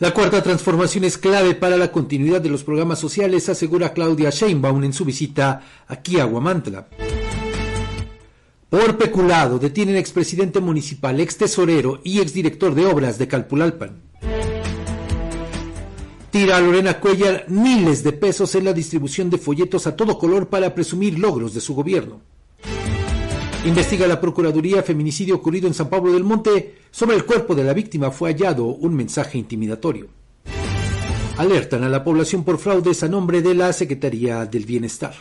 La cuarta transformación es clave para la continuidad de los programas sociales, asegura Claudia Sheinbaum en su visita aquí a Guamantla. Por peculado detienen expresidente municipal, ex tesorero y exdirector de obras de Calpulalpan. Tira a Lorena Cuellar miles de pesos en la distribución de folletos a todo color para presumir logros de su gobierno. Investiga la Procuraduría feminicidio ocurrido en San Pablo del Monte. Sobre el cuerpo de la víctima fue hallado un mensaje intimidatorio. Alertan a la población por fraudes a nombre de la Secretaría del Bienestar.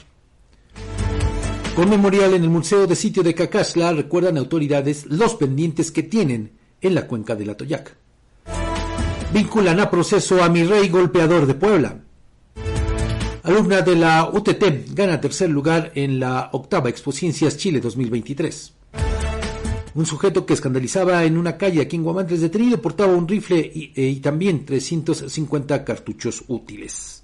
Con memorial en el Museo de Sitio de Cacasla recuerdan autoridades los pendientes que tienen en la cuenca de la Toyac. Vinculan a proceso a mi rey golpeador de Puebla. Alumna de la UTT gana tercer lugar en la octava Expociencias Chile 2023. Un sujeto que escandalizaba en una calle aquí en Guamantla es detenido, portaba un rifle y, e, y también 350 cartuchos útiles.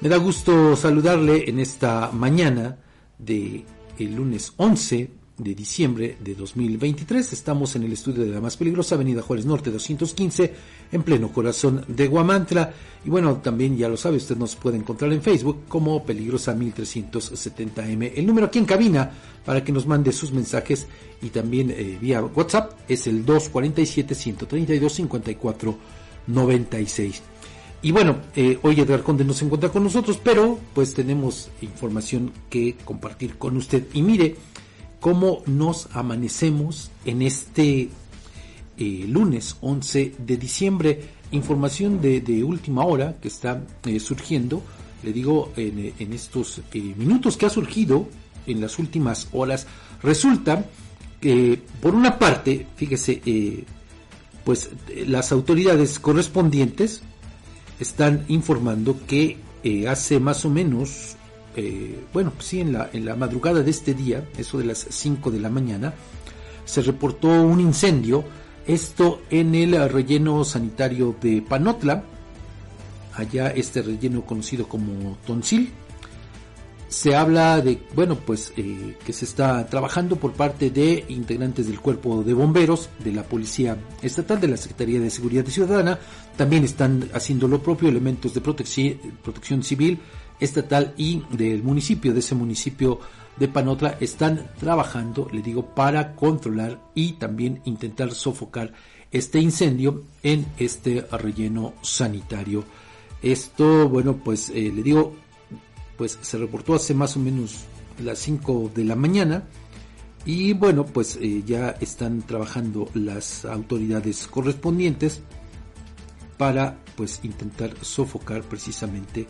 Me da gusto saludarle en esta mañana de el lunes 11 de diciembre de 2023. Estamos en el estudio de la más peligrosa Avenida Juárez Norte 215, en pleno corazón de Guamantla. Y bueno, también ya lo sabe, usted nos puede encontrar en Facebook como Peligrosa 1370M. El número aquí en cabina para que nos mande sus mensajes y también eh, vía WhatsApp es el 247-132-5496. Y bueno, eh, hoy Edgar Conde no se encuentra con nosotros, pero pues tenemos información que compartir con usted. Y mire, cómo nos amanecemos en este eh, lunes 11 de diciembre. Información de, última hora que está eh, surgiendo, le digo, en, estos eh, minutos que ha surgido en las últimas horas. Resulta que, por una parte, fíjese, pues las autoridades correspondientes están informando que hace más o menos bueno, sí, en la, en la madrugada de este día, eso de las 5 de la mañana, se reportó un incendio, esto en el relleno sanitario de Panotla, allá este relleno conocido como Tonsil. Se habla de, bueno, pues eh, que se está trabajando por parte de integrantes del cuerpo de bomberos, de la Policía Estatal, de la Secretaría de Seguridad Ciudadana, también están haciendo lo propio elementos de protección, civil, estatal y del municipio, de ese municipio de Panotla, están trabajando, le digo, para controlar y también intentar sofocar este incendio en este relleno sanitario. Esto, bueno, pues eh, le digo, pues se reportó hace más o menos las 5 de la mañana y bueno, pues eh, ya están trabajando las autoridades correspondientes para pues intentar sofocar precisamente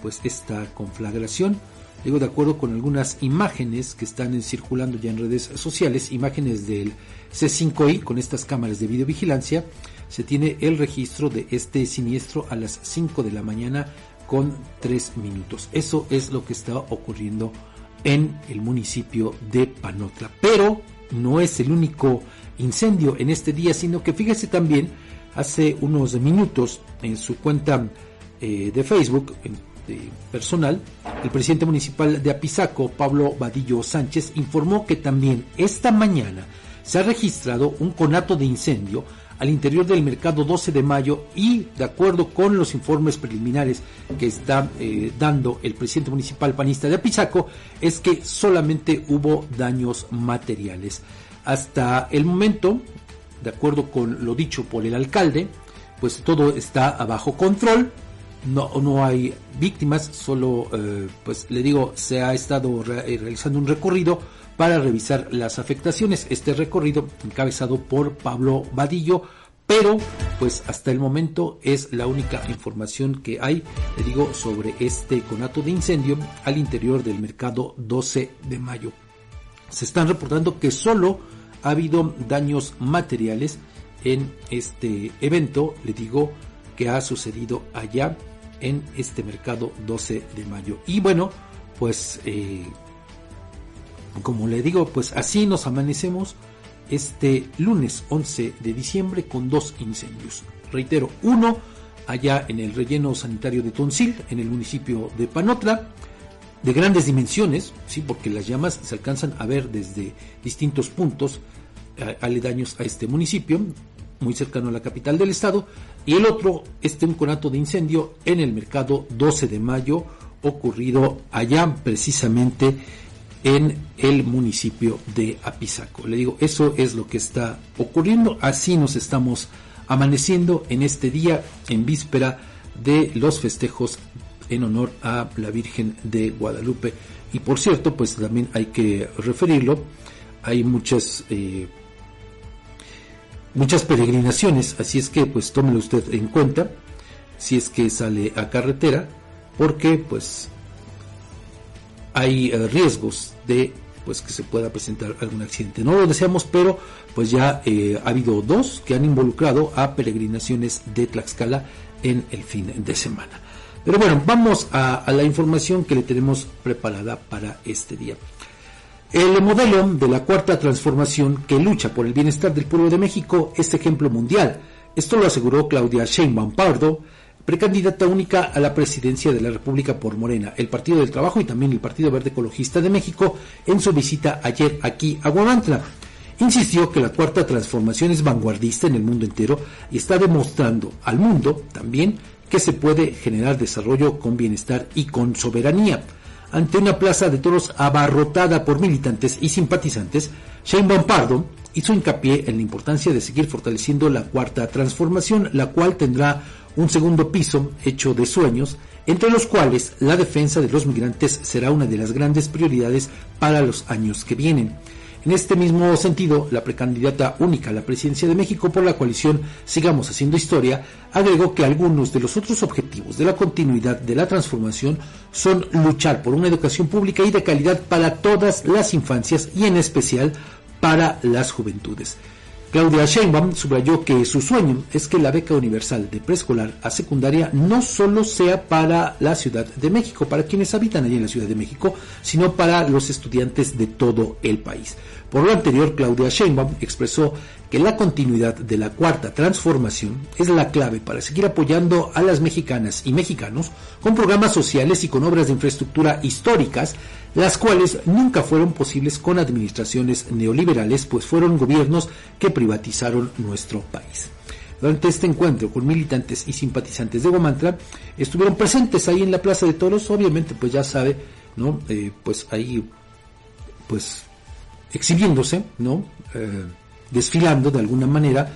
pues esta conflagración. Digo, de acuerdo con algunas imágenes que están circulando ya en redes sociales, imágenes del C5I con estas cámaras de videovigilancia, se tiene el registro de este siniestro a las 5 de la mañana con 3 minutos. Eso es lo que está ocurriendo en el municipio de Panotla. Pero no es el único incendio en este día, sino que fíjese también, hace unos minutos en su cuenta eh, de Facebook, personal, el presidente municipal de Apizaco, Pablo Vadillo Sánchez, informó que también esta mañana se ha registrado un conato de incendio al interior del mercado 12 de mayo y de acuerdo con los informes preliminares que está eh, dando el presidente municipal panista de Apizaco es que solamente hubo daños materiales. Hasta el momento, de acuerdo con lo dicho por el alcalde, pues todo está bajo control, no, no hay víctimas, solo, eh, pues le digo, se ha estado eh, realizando un recorrido para revisar las afectaciones. Este recorrido encabezado por Pablo Vadillo, pero pues hasta el momento es la única información que hay, le digo, sobre este conato de incendio al interior del mercado 12 de mayo. Se están reportando que solo ha habido daños materiales en este evento, le digo, que ha sucedido allá en este mercado 12 de mayo. Y bueno, pues eh, como le digo, pues así nos amanecemos este lunes 11 de diciembre con dos incendios. Reitero, uno allá en el relleno sanitario de Tonsil, en el municipio de Panotla, de grandes dimensiones, sí, porque las llamas se alcanzan a ver desde distintos puntos aledaños a este municipio. muy cercano a la capital del estado, y el otro, este un conato de incendio en el mercado 12 de mayo, ocurrido allá precisamente en el municipio de Apizaco. Le digo, eso es lo que está ocurriendo, así nos estamos amaneciendo en este día, en víspera de los festejos en honor a la Virgen de Guadalupe. Y por cierto, pues también hay que referirlo, hay muchas eh, muchas peregrinaciones, así es que pues tómelo usted en cuenta si es que sale a carretera, porque pues hay eh, riesgos de pues que se pueda presentar algún accidente. No lo deseamos, pero pues ya eh, ha habido dos que han involucrado a peregrinaciones de Tlaxcala en el fin de semana. Pero bueno, vamos a, la información que le tenemos preparada para este día. El modelo de la cuarta transformación que lucha por el bienestar del pueblo de México es ejemplo mundial. Esto lo aseguró Claudia Sheinbaum Pardo, precandidata única a la presidencia de la República por Morena, el Partido del Trabajo y también el Partido Verde Ecologista de México en su visita ayer aquí a Guamantla. Insistió que la cuarta transformación es vanguardista en el mundo entero y está demostrando al mundo también que se puede generar desarrollo con bienestar y con soberanía. Ante una plaza de toros abarrotada por militantes y simpatizantes, Shane Pardo hizo hincapié en la importancia de seguir fortaleciendo la cuarta transformación, la cual tendrá un segundo piso hecho de sueños, entre los cuales la defensa de los migrantes será una de las grandes prioridades para los años que vienen. En este mismo sentido, la precandidata única a la presidencia de México por la coalición Sigamos Haciendo Historia agregó que algunos de los otros objetivos de la continuidad de la transformación son luchar por una educación pública y de calidad para todas las infancias y en especial para las juventudes. Claudia Sheinbaum subrayó que su sueño es que la beca universal de preescolar a secundaria no solo sea para la Ciudad de México, para quienes habitan allí en la Ciudad de México, sino para los estudiantes de todo el país. Por lo anterior, Claudia Sheinbaum expresó que la continuidad de la cuarta transformación es la clave para seguir apoyando a las mexicanas y mexicanos con programas sociales y con obras de infraestructura históricas las cuales nunca fueron posibles con administraciones neoliberales, pues fueron gobiernos que privatizaron nuestro país. Durante este encuentro con militantes y simpatizantes de Guamantra, estuvieron presentes ahí en la Plaza de Toros, obviamente pues ya sabe, ¿no? Eh, pues ahí, pues exhibiéndose, ¿no? Eh, desfilando de alguna manera,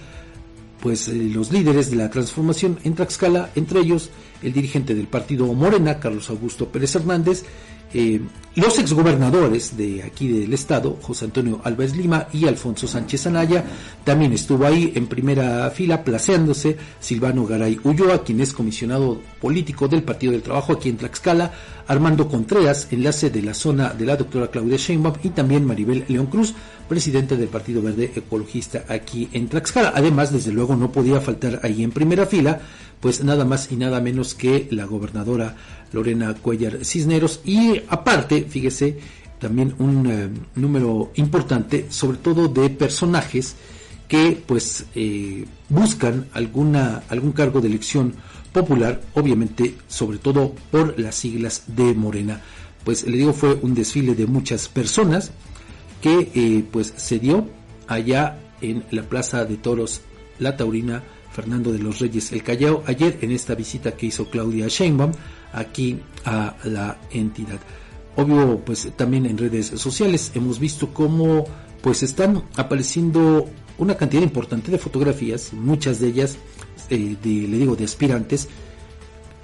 pues eh, los líderes de la transformación en Tlaxcala, entre ellos el dirigente del partido Morena, Carlos Augusto Pérez Hernández, eh, los exgobernadores de aquí del estado, José Antonio Álvarez Lima y Alfonso Sánchez Anaya, también estuvo ahí en primera fila placeándose. Silvano Garay Ulloa, quien es comisionado político del Partido del Trabajo aquí en Tlaxcala, Armando Contreras, enlace de la zona de la doctora Claudia Sheinbaum. Y también Maribel León Cruz, presidente del Partido Verde Ecologista aquí en Tlaxcala. Además, desde luego no podía faltar ahí en primera fila pues nada más y nada menos que la gobernadora Lorena Cuellar Cisneros y aparte, fíjese, también un eh, número importante, sobre todo de personajes que pues eh, buscan alguna algún cargo de elección popular, obviamente, sobre todo por las siglas de Morena. Pues le digo, fue un desfile de muchas personas que eh, pues se dio allá en la Plaza de Toros La Taurina Fernando de los Reyes el Callao ayer en esta visita que hizo Claudia Sheinbaum aquí a la entidad. Obvio, pues también en redes sociales hemos visto cómo pues están apareciendo una cantidad importante de fotografías, muchas de ellas, eh, de, le digo, de aspirantes,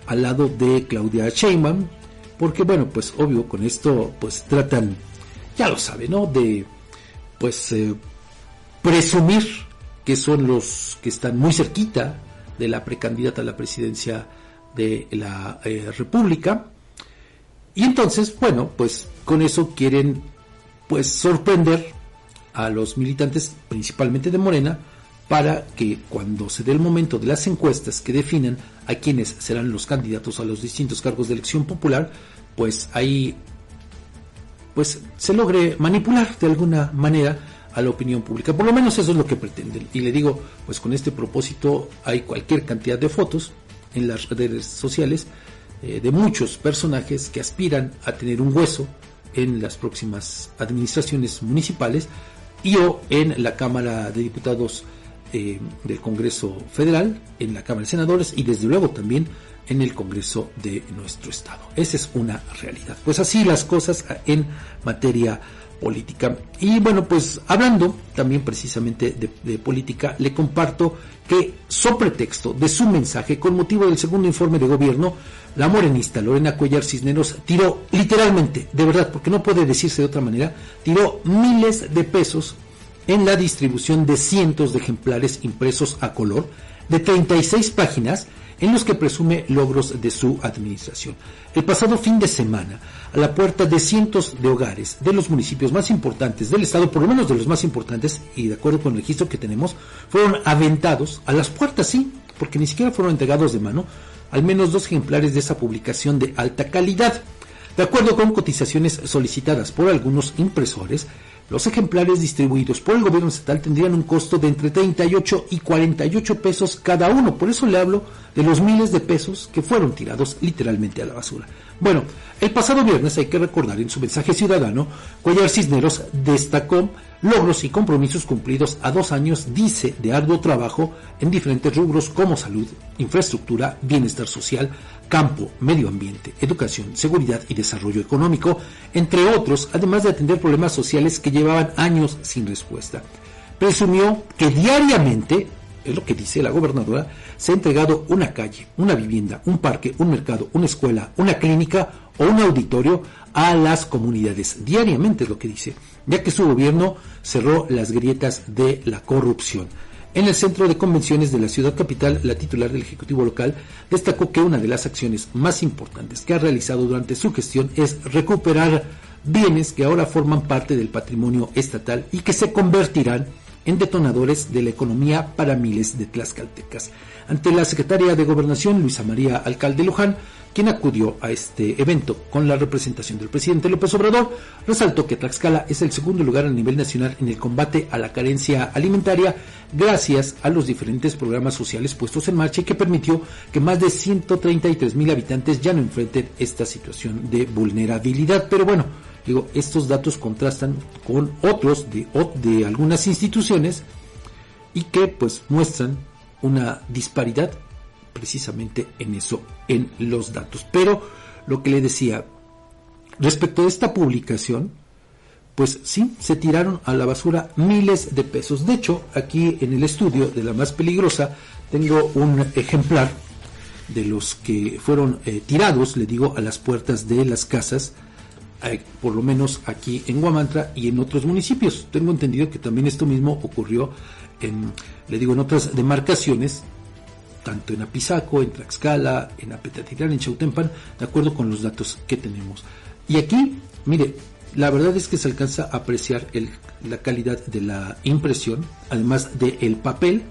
al lado de Claudia Sheinbaum, porque bueno, pues obvio, con esto pues tratan, ya lo sabe, ¿no? De pues eh, presumir que son los que están muy cerquita de la precandidata a la presidencia de la eh, República. Y entonces, bueno, pues con eso quieren pues sorprender a los militantes, principalmente de Morena, para que cuando se dé el momento de las encuestas que definan a quienes serán los candidatos a los distintos cargos de elección popular, pues ahí pues se logre manipular de alguna manera a la opinión pública. Por lo menos eso es lo que pretenden. Y le digo, pues con este propósito hay cualquier cantidad de fotos en las redes sociales eh, de muchos personajes que aspiran a tener un hueso en las próximas administraciones municipales y o en la Cámara de Diputados eh, del Congreso Federal, en la Cámara de Senadores y desde luego también en el Congreso de nuestro Estado. Esa es una realidad. Pues así las cosas en materia política. Y bueno, pues hablando también precisamente de, política, le comparto que, sobre pretexto de su mensaje, con motivo del segundo informe de gobierno, la morenista Lorena Cuellar Cisneros tiró literalmente, de verdad, porque no puede decirse de otra manera, tiró miles de pesos en la distribución de cientos de ejemplares impresos a color de 36 páginas en los que presume logros de su administración. El pasado fin de semana, a la puerta de cientos de hogares de los municipios más importantes del estado, por lo menos de los más importantes, y de acuerdo con el registro que tenemos, fueron aventados a las puertas, sí, porque ni siquiera fueron entregados de mano, al menos dos ejemplares de esa publicación de alta calidad. De acuerdo con cotizaciones solicitadas por algunos impresores, los ejemplares distribuidos por el gobierno estatal tendrían un costo de entre 38 y 48 pesos cada uno. Por eso le hablo de los miles de pesos que fueron tirados literalmente a la basura. Bueno, el pasado viernes hay que recordar en su mensaje ciudadano, Cuellar Cisneros destacó logros y compromisos cumplidos a dos años, dice, de arduo trabajo en diferentes rubros como salud, infraestructura, bienestar social, campo, medio ambiente, educación, seguridad y desarrollo económico, entre otros, además de atender problemas sociales que llevaban años sin respuesta. Presumió que diariamente, es lo que dice la gobernadora, se ha entregado una calle, una vivienda, un parque, un mercado, una escuela, una clínica o un auditorio a las comunidades. Diariamente es lo que dice, ya que su gobierno cerró las grietas de la corrupción. En el centro de convenciones de la ciudad capital, la titular del Ejecutivo local destacó que una de las acciones más importantes que ha realizado durante su gestión es recuperar bienes que ahora forman parte del patrimonio estatal y que se convertirán en detonadores de la economía para miles de tlaxcaltecas. Ante la secretaria de Gobernación, Luisa María Alcalde Luján, quien acudió a este evento con la representación del presidente López Obrador, resaltó que Tlaxcala es el segundo lugar a nivel nacional en el combate a la carencia alimentaria gracias a los diferentes programas sociales puestos en marcha y que permitió que más de 133 mil habitantes ya no enfrenten esta situación de vulnerabilidad. Pero bueno, digo, estos datos contrastan con otros de, de algunas instituciones y que pues muestran una disparidad precisamente en eso, en los datos. Pero lo que le decía, respecto a esta publicación, pues sí, se tiraron a la basura miles de pesos. De hecho, aquí en el estudio de la más peligrosa tengo un ejemplar de los que fueron eh, tirados, le digo, a las puertas de las casas, eh, por lo menos aquí en Guamantra y en otros municipios. Tengo entendido que también esto mismo ocurrió en, le digo, en otras demarcaciones tanto en Apizaco, en Tlaxcala, en Apetatitlán, en Chautempan, de acuerdo con los datos que tenemos. Y aquí, mire, la verdad es que se alcanza a apreciar la calidad de la impresión, además del papel,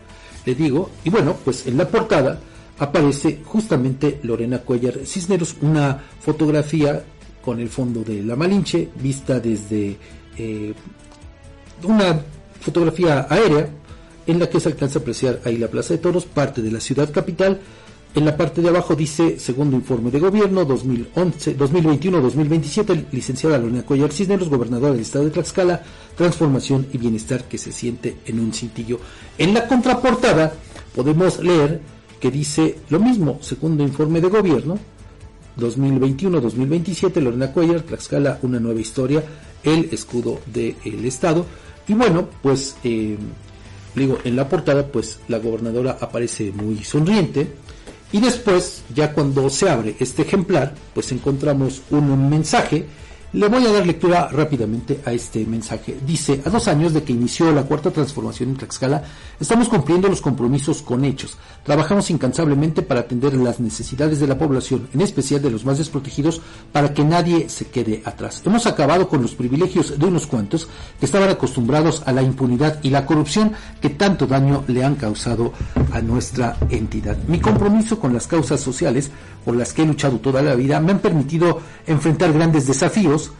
le digo, y bueno, pues en la portada aparece justamente Lorena Cuellar Cisneros, una fotografía con el fondo de la Malinche, vista desde eh, una fotografía aérea, en la que se alcanza a apreciar ahí la Plaza de Toros, parte de la ciudad capital. En la parte de abajo dice, segundo informe de gobierno, 2021-2027, licenciada Lorena Cuellar Cisneros, gobernadora del estado de Tlaxcala, transformación y bienestar que se siente en un cintillo. En la contraportada podemos leer que dice lo mismo, segundo informe de gobierno, 2021-2027, Lorena Cuellar, Tlaxcala, una nueva historia, el escudo del estado. Y bueno, pues... Eh, digo, en la portada, pues la gobernadora aparece muy sonriente. Y después, ya cuando se abre este ejemplar, pues encontramos un mensaje le voy a dar lectura rápidamente a este mensaje. Dice, a dos años de que inició la cuarta transformación en Tlaxcala, estamos cumpliendo los compromisos con hechos. Trabajamos incansablemente para atender las necesidades de la población, en especial de los más desprotegidos, para que nadie se quede atrás. Hemos acabado con los privilegios de unos cuantos que estaban acostumbrados a la impunidad y la corrupción que tanto daño le han causado a nuestra entidad. Mi compromiso con las causas sociales por las que he luchado toda la vida me han permitido enfrentar grandes desafíos,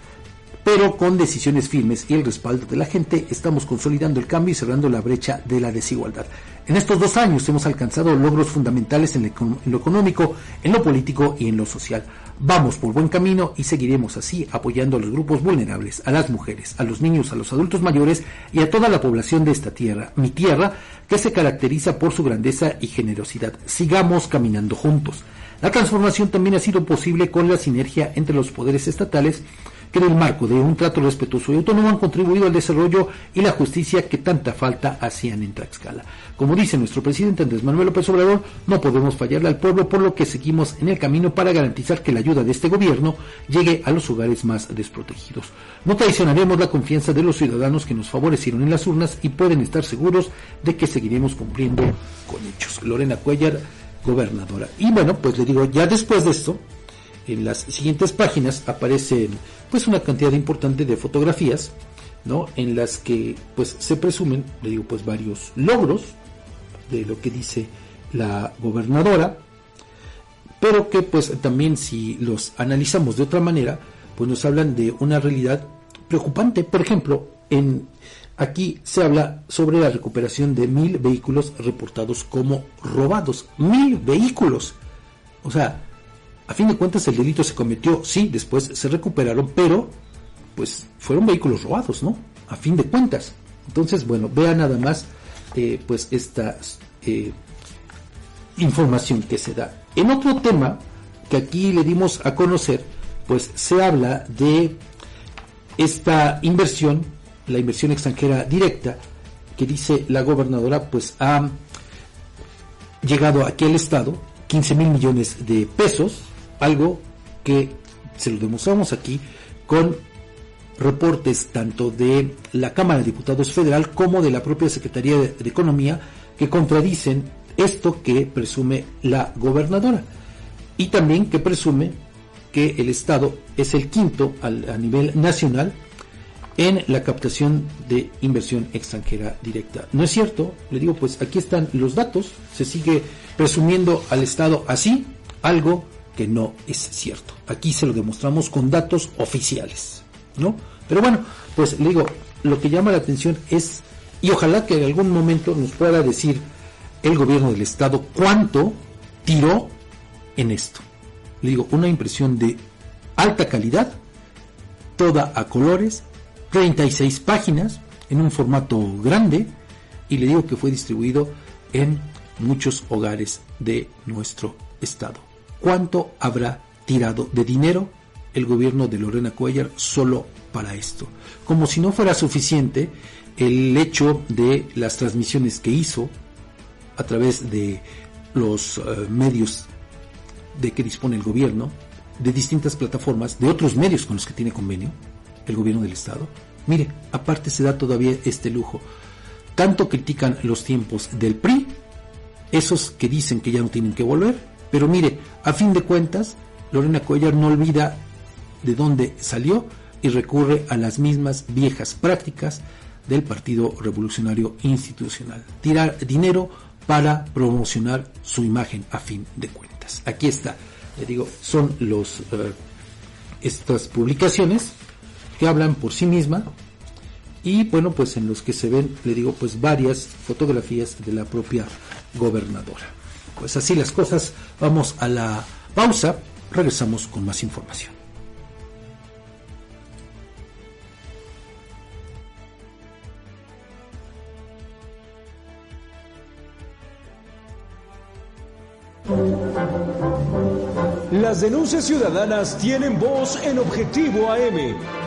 pero con decisiones firmes y el respaldo de la gente estamos consolidando el cambio y cerrando la brecha de la desigualdad. En estos dos años hemos alcanzado logros fundamentales en lo económico, en lo político y en lo social. Vamos por buen camino y seguiremos así apoyando a los grupos vulnerables, a las mujeres, a los niños, a los adultos mayores y a toda la población de esta tierra, mi tierra, que se caracteriza por su grandeza y generosidad. Sigamos caminando juntos. La transformación también ha sido posible con la sinergia entre los poderes estatales que en el marco de un trato respetuoso y autónomo han contribuido al desarrollo y la justicia que tanta falta hacían en Tlaxcala. Como dice nuestro presidente Andrés Manuel López Obrador, no podemos fallarle al pueblo, por lo que seguimos en el camino para garantizar que la ayuda de este gobierno llegue a los hogares más desprotegidos. No traicionaremos la confianza de los ciudadanos que nos favorecieron en las urnas y pueden estar seguros de que seguiremos cumpliendo con hechos. Lorena Cuellar, gobernadora. Y bueno, pues le digo, ya después de esto, en las siguientes páginas aparecen pues una cantidad importante de fotografías, ¿no? En las que pues se presumen, le digo pues varios logros de lo que dice la gobernadora, pero que pues también si los analizamos de otra manera, pues nos hablan de una realidad preocupante. Por ejemplo, en aquí se habla sobre la recuperación de mil vehículos reportados como robados. Mil vehículos. O sea, a fin de cuentas el delito se cometió, sí, después se recuperaron, pero pues fueron vehículos robados, ¿no? A fin de cuentas. Entonces, bueno, vea nada más eh, pues esta eh, información que se da. En otro tema que aquí le dimos a conocer, pues se habla de esta inversión, la inversión extranjera directa, que dice la gobernadora, pues ha llegado aquí al Estado 15 mil millones de pesos, algo que se lo demostramos aquí con reportes tanto de la Cámara de Diputados Federal como de la propia Secretaría de, Economía que contradicen esto que presume la gobernadora. Y también que presume que el Estado es el quinto a nivel nacional en la captación de inversión extranjera directa. No es cierto, le digo, pues aquí están los datos, se sigue presumiendo al Estado así, algo que no es cierto. Aquí se lo demostramos con datos oficiales, ¿no? Pero bueno, pues le digo, lo que llama la atención es, y ojalá que en algún momento nos pueda decir el gobierno del estado cuánto tiró en esto. Le digo, una impresión de alta calidad, toda a colores, 36 páginas, en un formato grande, y le digo que fue distribuido en muchos hogares de nuestro estado cuánto habrá tirado de dinero el gobierno de Lorena Cuellar solo para esto. Como si no fuera suficiente el hecho de las transmisiones que hizo a través de los eh, medios de que dispone el gobierno, de distintas plataformas, de otros medios con los que tiene convenio el gobierno del Estado. Mire, aparte se da todavía este lujo. Tanto critican los tiempos del PRI, esos que dicen que ya no tienen que volver, pero mire, a fin de cuentas, Lorena Cuellar no olvida de dónde salió y recurre a las mismas viejas prácticas del Partido Revolucionario Institucional. Tirar dinero para promocionar su imagen a fin de cuentas. Aquí está, le digo, son los eh, estas publicaciones que hablan por sí misma y bueno, pues en los que se ven, le digo, pues varias fotografías de la propia gobernadora. Pues así las cosas, vamos a la pausa, regresamos con más información. Las denuncias ciudadanas tienen voz en Objetivo AM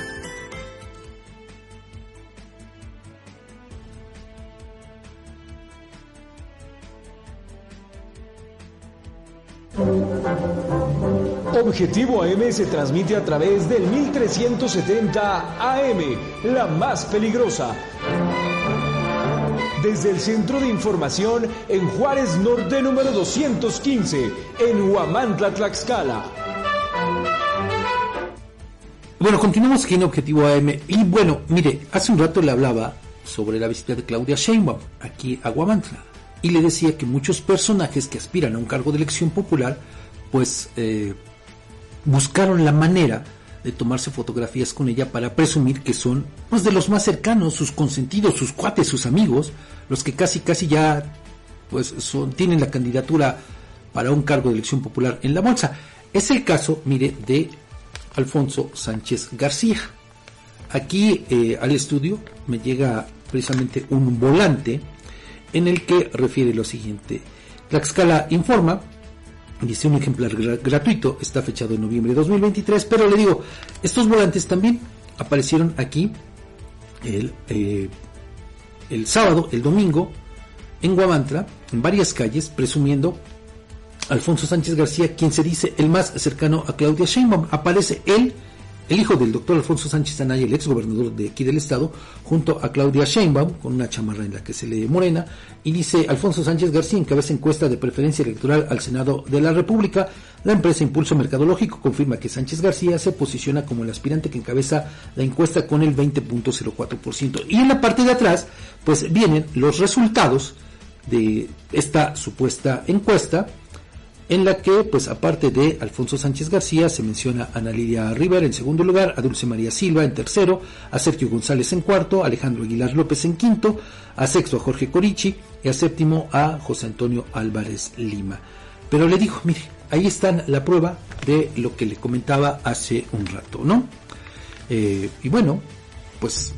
Objetivo AM se transmite a través del 1370 AM, la más peligrosa. Desde el Centro de Información en Juárez Norte número 215, en Huamantla, Tlaxcala. Bueno, continuamos aquí en Objetivo AM. Y bueno, mire, hace un rato le hablaba sobre la visita de Claudia Sheinbaum aquí a Huamantla. Y le decía que muchos personajes que aspiran a un cargo de elección popular, pues eh, buscaron la manera de tomarse fotografías con ella para presumir que son pues de los más cercanos, sus consentidos, sus cuates, sus amigos, los que casi casi ya pues son tienen la candidatura para un cargo de elección popular en la bolsa. Es el caso, mire, de Alfonso Sánchez García. Aquí eh, al estudio me llega precisamente un volante en el que refiere lo siguiente. Tlaxcala informa Dice un ejemplar gratuito, está fechado en noviembre de 2023, pero le digo, estos volantes también aparecieron aquí el, eh, el sábado, el domingo, en Guamantra, en varias calles, presumiendo Alfonso Sánchez García, quien se dice el más cercano a Claudia Sheinbaum. Aparece él el hijo del doctor Alfonso Sánchez Anaya, el ex gobernador de aquí del estado, junto a Claudia Sheinbaum, con una chamarra en la que se lee morena, y dice Alfonso Sánchez García encabeza encuesta de preferencia electoral al Senado de la República. La empresa Impulso Mercadológico confirma que Sánchez García se posiciona como el aspirante que encabeza la encuesta con el 20.04%. Y en la parte de atrás, pues vienen los resultados de esta supuesta encuesta en la que, pues aparte de Alfonso Sánchez García, se menciona a Ana Lidia Rivera en segundo lugar, a Dulce María Silva en tercero, a Sergio González en cuarto, a Alejandro Aguilar López en quinto, a sexto a Jorge Corichi y a séptimo a José Antonio Álvarez Lima. Pero le dijo, mire, ahí está la prueba de lo que le comentaba hace un rato, ¿no? Eh, y bueno, pues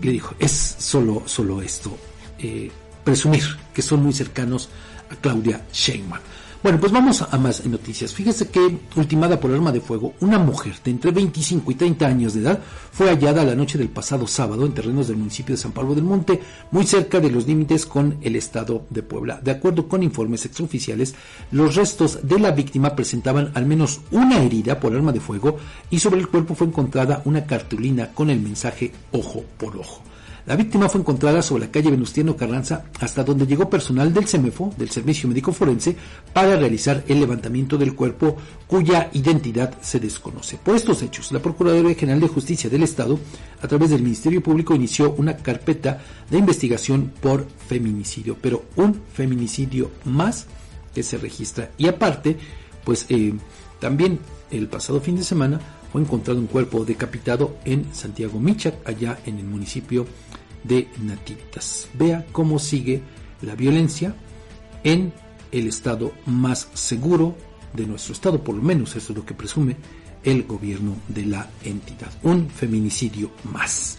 le dijo, es solo, solo esto, eh, presumir que son muy cercanos a Claudia Sheinbaum. Bueno, pues vamos a más noticias. Fíjese que, ultimada por arma de fuego, una mujer de entre 25 y 30 años de edad fue hallada la noche del pasado sábado en terrenos del municipio de San Pablo del Monte, muy cerca de los límites con el estado de Puebla. De acuerdo con informes extraoficiales, los restos de la víctima presentaban al menos una herida por arma de fuego y sobre el cuerpo fue encontrada una cartulina con el mensaje ojo por ojo. La víctima fue encontrada sobre la calle Venustiano Carranza, hasta donde llegó personal del CEMEFO, del Servicio Médico Forense, para realizar el levantamiento del cuerpo, cuya identidad se desconoce. Por estos hechos, la Procuraduría General de Justicia del Estado, a través del Ministerio Público, inició una carpeta de investigación por feminicidio, pero un feminicidio más que se registra. Y aparte, pues eh, también el pasado fin de semana fue encontrado un cuerpo decapitado en Santiago Michac, allá en el municipio de Nativitas. Vea cómo sigue la violencia en el estado más seguro de nuestro estado, por lo menos eso es lo que presume el gobierno de la entidad. Un feminicidio más.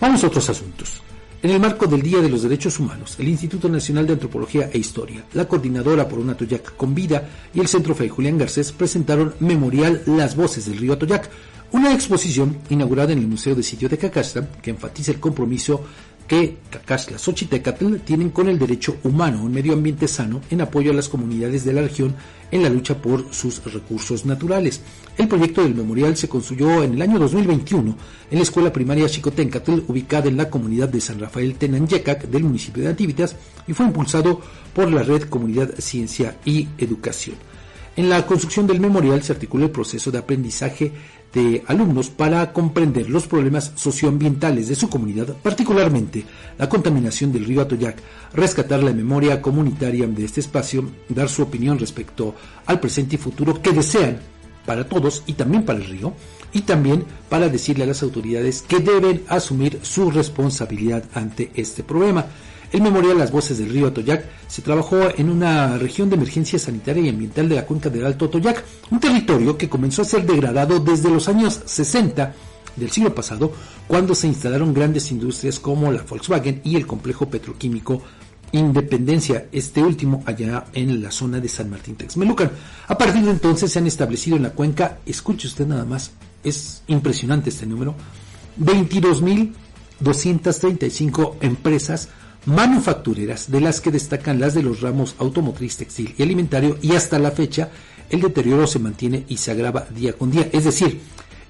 Vamos a otros asuntos. En el marco del Día de los Derechos Humanos, el Instituto Nacional de Antropología e Historia, la Coordinadora por un Atoyac con Vida y el Centro Fe Julián Garcés presentaron Memorial Las Voces del Río Atoyac, una exposición inaugurada en el Museo de Sitio de Cacasta que enfatiza el compromiso que Cacasla Xochitecatl tienen con el derecho humano, un medio ambiente sano en apoyo a las comunidades de la región en la lucha por sus recursos naturales. El proyecto del memorial se construyó en el año 2021 en la escuela primaria Chicotencatl, ubicada en la comunidad de San Rafael Tenanyecac del municipio de Nativitas y fue impulsado por la red Comunidad Ciencia y Educación. En la construcción del memorial se articula el proceso de aprendizaje de alumnos para comprender los problemas socioambientales de su comunidad, particularmente la contaminación del río Atoyac, rescatar la memoria comunitaria de este espacio, dar su opinión respecto al presente y futuro que desean para todos y también para el río, y también para decirle a las autoridades que deben asumir su responsabilidad ante este problema. El memorial Las Voces del Río Atoyac se trabajó en una región de emergencia sanitaria y ambiental de la cuenca del Alto Atoyac, un territorio que comenzó a ser degradado desde los años 60 del siglo pasado, cuando se instalaron grandes industrias como la Volkswagen y el complejo petroquímico Independencia, este último allá en la zona de San Martín Texmelucan. A partir de entonces se han establecido en la cuenca, escuche usted nada más, es impresionante este número, 22.235 empresas manufactureras, de las que destacan las de los ramos automotriz, textil y alimentario, y hasta la fecha el deterioro se mantiene y se agrava día con día. Es decir,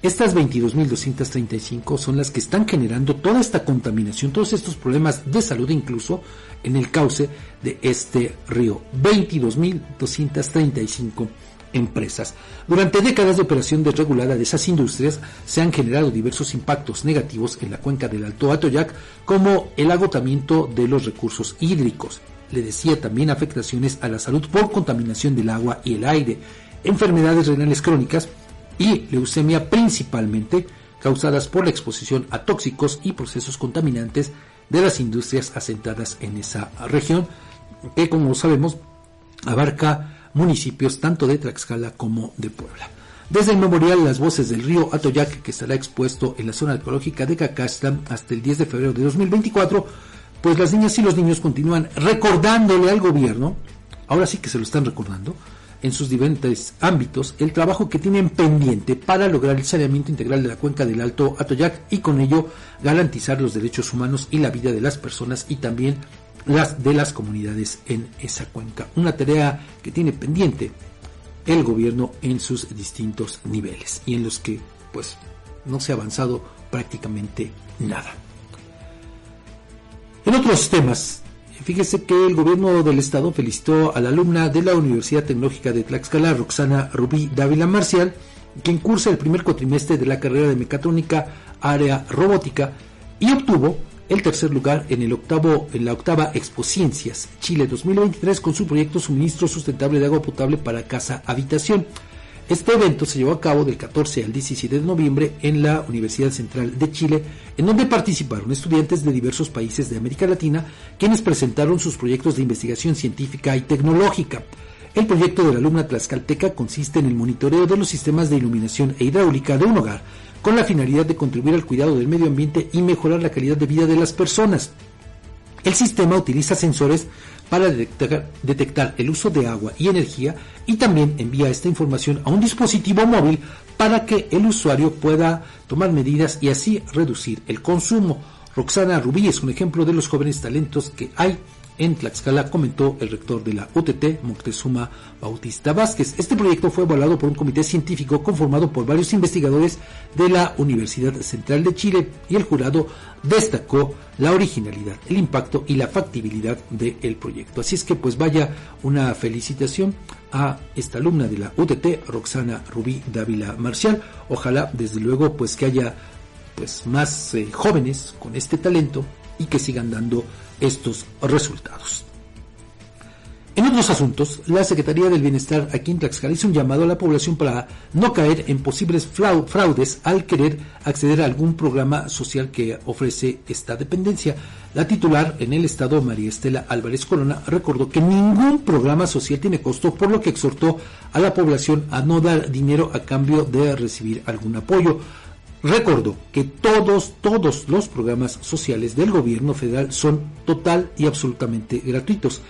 estas 22.235 son las que están generando toda esta contaminación, todos estos problemas de salud incluso en el cauce de este río. 22.235 empresas. Durante décadas de operación desregulada de esas industrias se han generado diversos impactos negativos en la cuenca del Alto Atoyac, como el agotamiento de los recursos hídricos. Le decía también afectaciones a la salud por contaminación del agua y el aire, enfermedades renales crónicas, y leucemia principalmente causadas por la exposición a tóxicos y procesos contaminantes de las industrias asentadas en esa región, que como sabemos abarca municipios tanto de Tlaxcala como de Puebla. Desde el memorial Las Voces del Río Atoyac, que estará expuesto en la zona ecológica de Cacasta hasta el 10 de febrero de 2024, pues las niñas y los niños continúan recordándole al gobierno, ahora sí que se lo están recordando, en sus diferentes ámbitos el trabajo que tienen pendiente para lograr el saneamiento integral de la cuenca del Alto Atoyac y con ello garantizar los derechos humanos y la vida de las personas y también las de las comunidades en esa cuenca. Una tarea que tiene pendiente el gobierno en sus distintos niveles y en los que pues no se ha avanzado prácticamente nada. En otros temas, Fíjese que el gobierno del estado felicitó a la alumna de la Universidad Tecnológica de Tlaxcala, Roxana Rubí Dávila Marcial, quien cursa el primer cuatrimestre de la carrera de mecatrónica área robótica y obtuvo el tercer lugar en, el octavo, en la octava Expo Ciencias Chile 2023 con su proyecto Suministro Sustentable de Agua Potable para Casa Habitación. Este evento se llevó a cabo del 14 al 17 de noviembre en la Universidad Central de Chile, en donde participaron estudiantes de diversos países de América Latina, quienes presentaron sus proyectos de investigación científica y tecnológica. El proyecto de la alumna tlaxcalteca consiste en el monitoreo de los sistemas de iluminación e hidráulica de un hogar, con la finalidad de contribuir al cuidado del medio ambiente y mejorar la calidad de vida de las personas. El sistema utiliza sensores para detectar, el uso de agua y energía y también envía esta información a un dispositivo móvil para que el usuario pueda tomar medidas y así reducir el consumo. Roxana Rubí es un ejemplo de los jóvenes talentos que hay en Tlaxcala, comentó el rector de la UTT, Moctezuma Bautista Vázquez. Este proyecto fue evaluado por un comité científico conformado por varios investigadores de la Universidad Central de Chile y el jurado destacó la originalidad, el impacto y la factibilidad del proyecto. Así es que pues vaya una felicitación a esta alumna de la UTT, Roxana Rubí Dávila Marcial. Ojalá desde luego pues que haya pues más eh, jóvenes con este talento y que sigan dando estos resultados. En otros asuntos, la Secretaría del Bienestar aquí en Tlaxcala hizo un llamado a la población para no caer en posibles fraudes al querer acceder a algún programa social que ofrece esta dependencia. La titular en el estado, María Estela Álvarez Corona, recordó que ningún programa social tiene costo, por lo que exhortó a la población a no dar dinero a cambio de recibir algún apoyo. Recordó que todos, todos los programas sociales del gobierno federal son total y absolutamente gratuitos.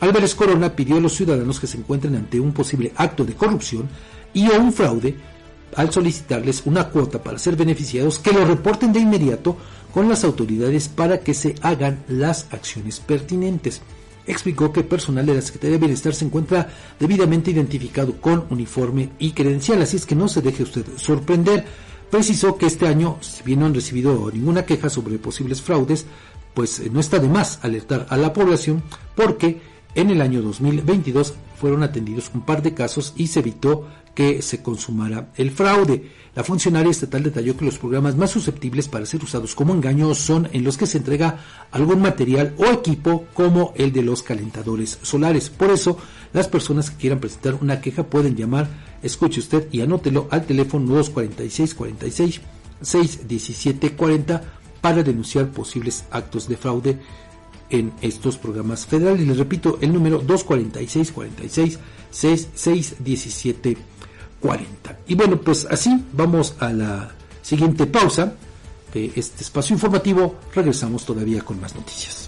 Álvarez Corona pidió a los ciudadanos que se encuentren ante un posible acto de corrupción y o un fraude al solicitarles una cuota para ser beneficiados que lo reporten de inmediato con las autoridades para que se hagan las acciones pertinentes. Explicó que el personal de la Secretaría de Bienestar se encuentra debidamente identificado con uniforme y credencial, así es que no se deje usted sorprender. Precisó que este año, si bien no han recibido ninguna queja sobre posibles fraudes, pues eh, no está de más alertar a la población porque en el año 2022 fueron atendidos un par de casos y se evitó que se consumara el fraude. La funcionaria estatal detalló que los programas más susceptibles para ser usados como engaño son en los que se entrega algún material o equipo como el de los calentadores solares. Por eso, las personas que quieran presentar una queja pueden llamar, escuche usted y anótelo al teléfono 246 46 617 40 para denunciar posibles actos de fraude en estos programas federales. Les repito, el número 246 46 66 17 40. Y bueno, pues así vamos a la siguiente pausa de este espacio informativo. Regresamos todavía con más noticias.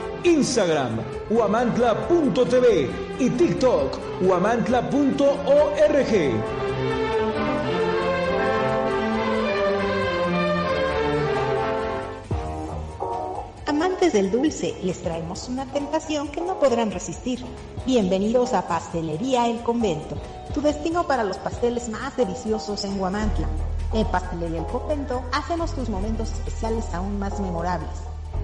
Instagram, huamantla.tv y TikTok, huamantla.org. Amantes del dulce, les traemos una tentación que no podrán resistir. Bienvenidos a Pastelería El Convento, tu destino para los pasteles más deliciosos en Huamantla. En Pastelería El Convento hacemos tus momentos especiales aún más memorables.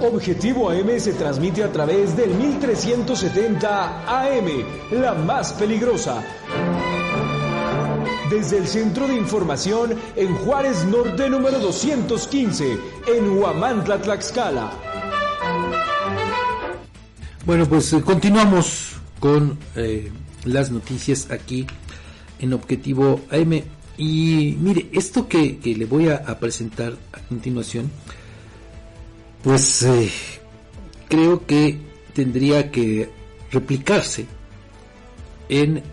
Objetivo AM se transmite a través del 1370 AM, la más peligrosa. Desde el Centro de Información en Juárez Norte número 215, en Huamantla, Tlaxcala. Bueno, pues eh, continuamos con eh, las noticias aquí en Objetivo AM. Y mire, esto que, le voy a presentar a continuación pues eh, creo que tendría que replicarse en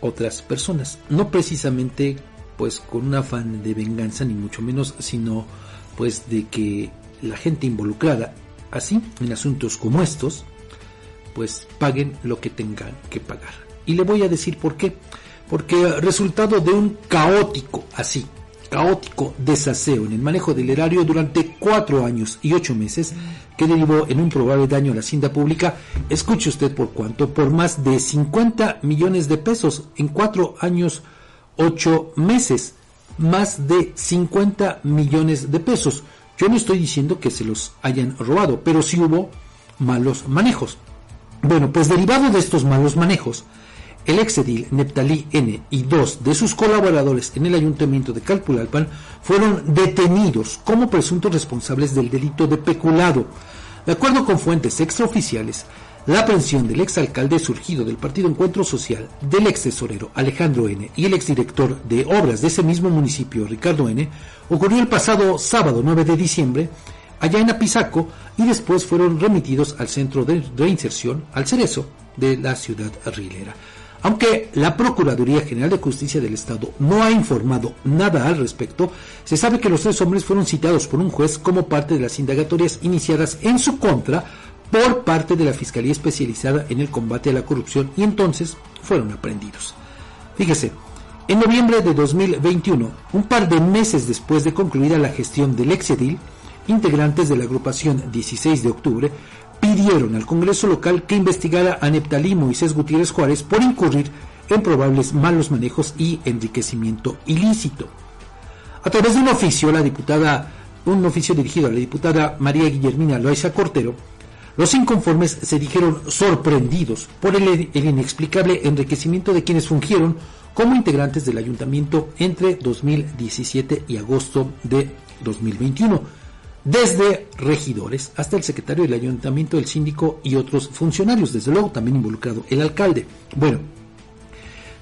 otras personas, no precisamente pues con un afán de venganza ni mucho menos, sino pues de que la gente involucrada así en asuntos como estos pues paguen lo que tengan que pagar. Y le voy a decir por qué. Porque resultado de un caótico así, caótico desaseo en el manejo del erario durante cuatro años y ocho meses, que derivó en un probable daño a la hacienda pública, escuche usted por cuánto, por más de 50 millones de pesos en cuatro años, ocho meses, más de 50 millones de pesos. Yo no estoy diciendo que se los hayan robado, pero sí hubo malos manejos. Bueno, pues derivado de estos malos manejos, el exedil Neptalí N y dos de sus colaboradores en el ayuntamiento de Calpulalpan fueron detenidos como presuntos responsables del delito de peculado. De acuerdo con fuentes extraoficiales, la aprehensión del exalcalde surgido del Partido Encuentro Social, del ex tesorero Alejandro N y el exdirector de obras de ese mismo municipio, Ricardo N, ocurrió el pasado sábado 9 de diciembre allá en Apizaco y después fueron remitidos al centro de reinserción, al Cerezo, de la ciudad rilera. Aunque la Procuraduría General de Justicia del Estado no ha informado nada al respecto, se sabe que los tres hombres fueron citados por un juez como parte de las indagatorias iniciadas en su contra por parte de la Fiscalía Especializada en el Combate a la Corrupción y entonces fueron aprendidos. Fíjese, en noviembre de 2021, un par de meses después de concluida la gestión del exedil, integrantes de la agrupación 16 de octubre pidieron al Congreso local que investigara a Neptalí Moisés Gutiérrez Juárez por incurrir en probables malos manejos y enriquecimiento ilícito. A través de un oficio, la diputada, un oficio dirigido a la diputada María Guillermina Loaiza Cortero, los inconformes se dijeron sorprendidos por el, el inexplicable enriquecimiento de quienes fungieron como integrantes del ayuntamiento entre 2017 y agosto de 2021 desde regidores hasta el secretario del ayuntamiento, el síndico y otros funcionarios, desde luego también involucrado el alcalde. Bueno,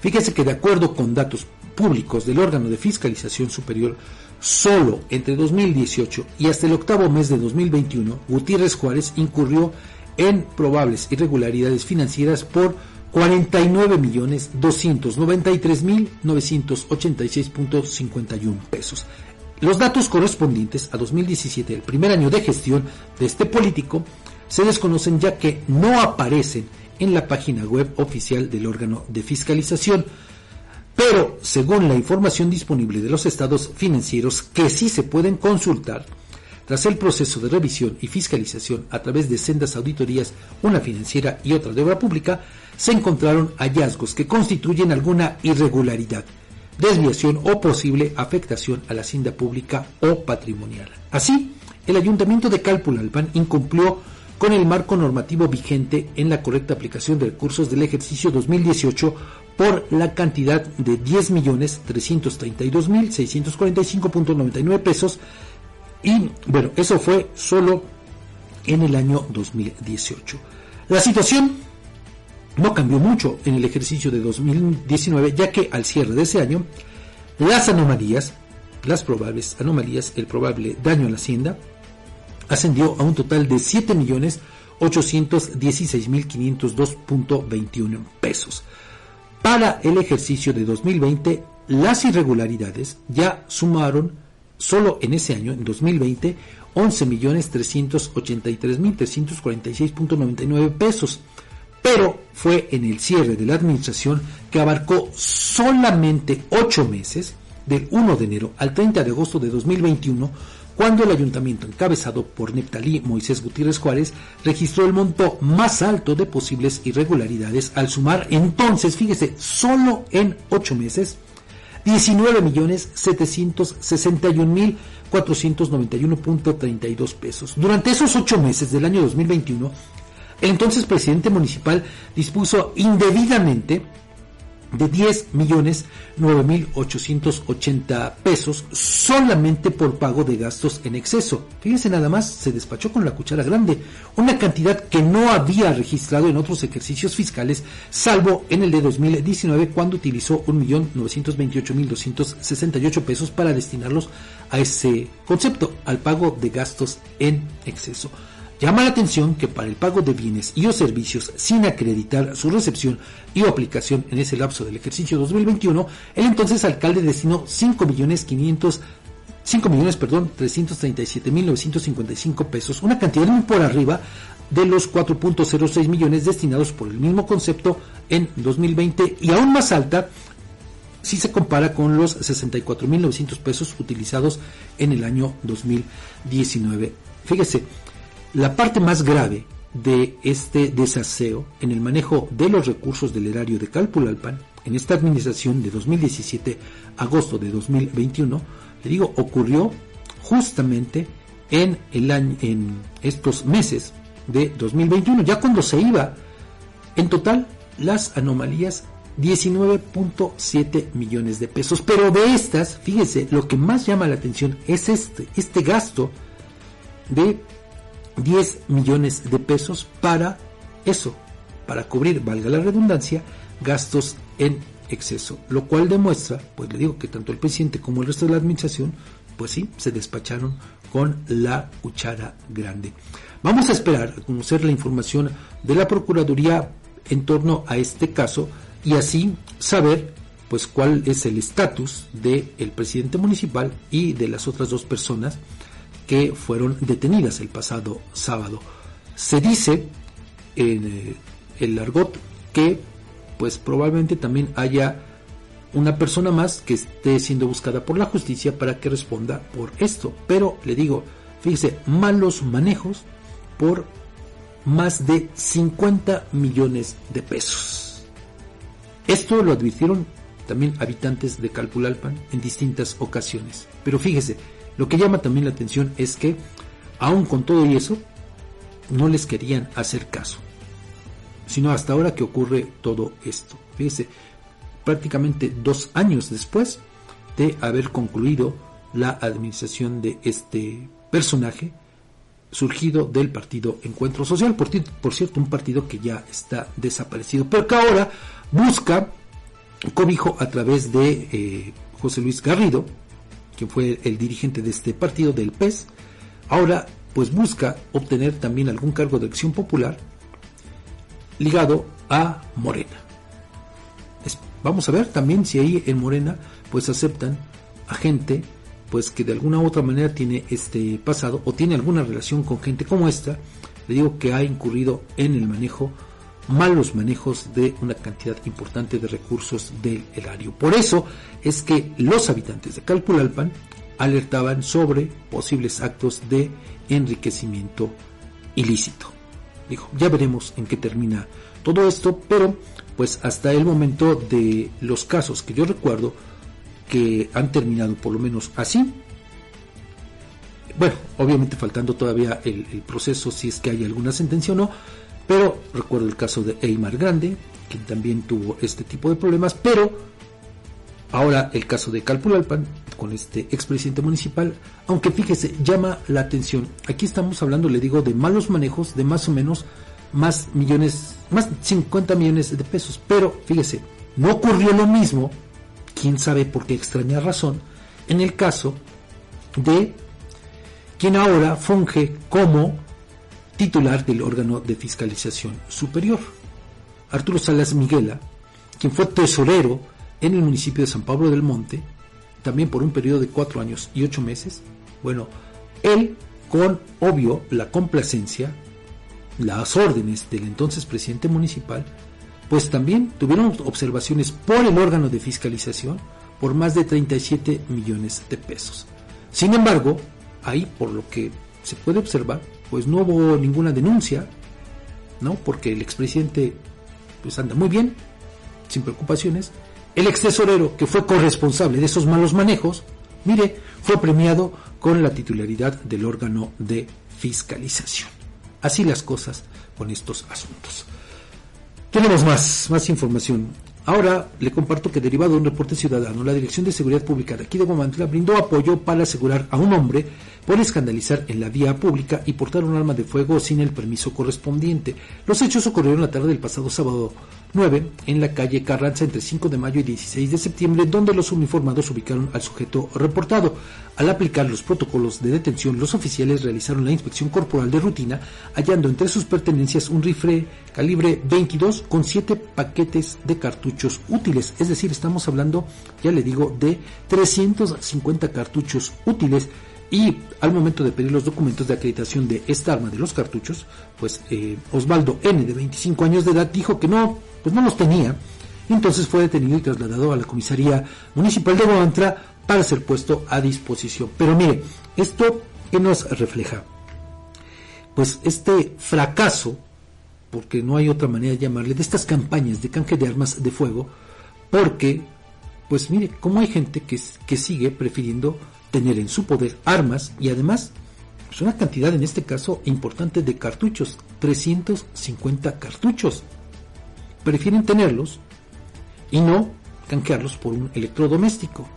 fíjese que de acuerdo con datos públicos del órgano de fiscalización superior, solo entre 2018 y hasta el octavo mes de 2021, Gutiérrez Juárez incurrió en probables irregularidades financieras por 49.293.986.51 pesos. Los datos correspondientes a 2017, el primer año de gestión de este político, se desconocen ya que no aparecen en la página web oficial del órgano de fiscalización. Pero, según la información disponible de los estados financieros que sí se pueden consultar, Tras el proceso de revisión y fiscalización a través de sendas auditorías, una financiera y otra de obra pública, se encontraron hallazgos que constituyen alguna irregularidad, desviación o posible afectación a la hacienda pública o patrimonial. Así, el Ayuntamiento de Calpulalpan incumplió con el marco normativo vigente en la correcta aplicación de recursos del ejercicio 2018 por la cantidad de 10.332.645.99 pesos y bueno, eso fue solo en el año 2018. La situación no cambió mucho en el ejercicio de 2019, ya que al cierre de ese año, las anomalías, las probables anomalías, el probable daño a la hacienda, ascendió a un total de 7.816.502.21 pesos. Para el ejercicio de 2020, las irregularidades ya sumaron solo en ese año, en 2020, 11.383.346.99 pesos. Pero fue en el cierre de la administración que abarcó solamente 8 meses, del 1 de enero al 30 de agosto de 2021, cuando el ayuntamiento encabezado por Neptalí Moisés Gutiérrez Juárez registró el monto más alto de posibles irregularidades al sumar entonces, fíjese, solo en 8 meses, 19.761.491.32 pesos. Durante esos ocho meses del año 2021, el entonces presidente municipal dispuso indebidamente de 10 millones 9 mil 880 pesos solamente por pago de gastos en exceso. Fíjense nada más, se despachó con la cuchara grande, una cantidad que no había registrado en otros ejercicios fiscales, salvo en el de 2019 cuando utilizó 1.928.268 pesos para destinarlos a ese concepto, al pago de gastos en exceso. Llama la atención que para el pago de bienes y o servicios sin acreditar su recepción y o aplicación en ese lapso del ejercicio 2021, el entonces alcalde destinó 5 millones 500 5 millones, perdón, 337.955 pesos, una cantidad muy por arriba de los 4.06 millones destinados por el mismo concepto en 2020 y aún más alta si se compara con los 64.900 pesos utilizados en el año 2019. Fíjese, la parte más grave de este desaseo en el manejo de los recursos del erario de Calpulalpan en esta administración de 2017 agosto de 2021, le digo, ocurrió justamente en el año, en estos meses de 2021, ya cuando se iba en total las anomalías 19.7 millones de pesos. Pero de estas, fíjese, lo que más llama la atención es este, este gasto de 10 millones de pesos para eso, para cubrir, valga la redundancia, gastos en exceso, lo cual demuestra, pues le digo que tanto el presidente como el resto de la administración, pues sí, se despacharon con la cuchara grande. Vamos a esperar a conocer la información de la Procuraduría en torno a este caso y así saber pues cuál es el estatus del el presidente municipal y de las otras dos personas que fueron detenidas el pasado sábado. Se dice en eh, el argot que pues probablemente también haya una persona más que esté siendo buscada por la justicia para que responda por esto. Pero le digo, fíjese, malos manejos por más de 50 millones de pesos. Esto lo advirtieron también habitantes de Calpulalpan en distintas ocasiones. Pero fíjese, lo que llama también la atención es que, aun con todo y eso, no les querían hacer caso. Sino hasta ahora que ocurre todo esto. Fíjese, prácticamente dos años después de haber concluido la administración de este personaje surgido del partido Encuentro Social, por, cierto, un partido que ya está desaparecido, pero que ahora busca cobijo a través de eh, José Luis Garrido, que fue el dirigente de este partido, del PES, ahora pues busca obtener también algún cargo de acción popular ligado a Morena. vamos a ver también si ahí en Morena pues aceptan a gente pues que de alguna u otra manera tiene este pasado o tiene alguna relación con gente como esta, le digo que ha incurrido en el manejo malos manejos de una cantidad importante de recursos del erario. Por eso es que los habitantes de Calpulalpan alertaban sobre posibles actos de enriquecimiento ilícito. Dijo, ya veremos en qué termina todo esto, pero pues hasta el momento de los casos que yo recuerdo que han terminado por lo menos así, bueno, obviamente faltando todavía el, proceso si es que hay alguna sentencia o no, pero recuerdo el caso de Eymar Grande, quien también tuvo este tipo de problemas, pero ahora el caso de Calpulalpan con este expresidente municipal, aunque fíjese, llama la atención. Aquí estamos hablando, le digo, de malos manejos de más o menos más millones, más 50 millones de pesos, pero fíjese, no ocurrió lo mismo, quién sabe por qué extraña razón, en el caso de quien ahora funge como titular del órgano de fiscalización superior. Arturo Salas Miguela, quien fue tesorero en el municipio de San Pablo del Monte, también por un periodo de cuatro años y ocho meses. Bueno, él, con obvio la complacencia, las órdenes del entonces presidente municipal, pues también tuvieron observaciones por el órgano de fiscalización por más de 37 millones de pesos. Sin embargo, ahí por lo que se puede observar, pues no hubo ninguna denuncia, ¿no? Porque el expresidente pues anda muy bien, sin preocupaciones. El ex tesorero, que fue corresponsable de esos malos manejos, mire, fue premiado con la titularidad del órgano de fiscalización. Así las cosas con estos asuntos. Tenemos más, más información. Ahora le comparto que derivado de un reporte ciudadano, la Dirección de Seguridad Pública de aquí de Guamantla brindó apoyo para asegurar a un hombre por escandalizar en la vía pública y portar un arma de fuego sin el permiso correspondiente. Los hechos ocurrieron la tarde del pasado sábado 9 en la calle Carranza entre 5 de mayo y 16 de septiembre, donde los uniformados ubicaron al sujeto reportado. Al aplicar los protocolos de detención, los oficiales realizaron la inspección corporal de rutina, hallando entre sus pertenencias un rifle calibre 22 con 7 paquetes de cartuchos útiles. Es decir, estamos hablando, ya le digo, de 350 cartuchos útiles y al momento de pedir los documentos de acreditación de esta arma de los cartuchos, pues eh, Osvaldo N, de 25 años de edad, dijo que no, pues no los tenía. Entonces fue detenido y trasladado a la comisaría municipal de Guamantra para ser puesto a disposición. Pero mire, esto que nos refleja, pues este fracaso, porque no hay otra manera de llamarle, de estas campañas de canje de armas de fuego, porque, pues mire, como hay gente que, que sigue prefiriendo tener en su poder armas y además pues una cantidad en este caso importante de cartuchos, 350 cartuchos. Prefieren tenerlos y no canjearlos por un electrodoméstico.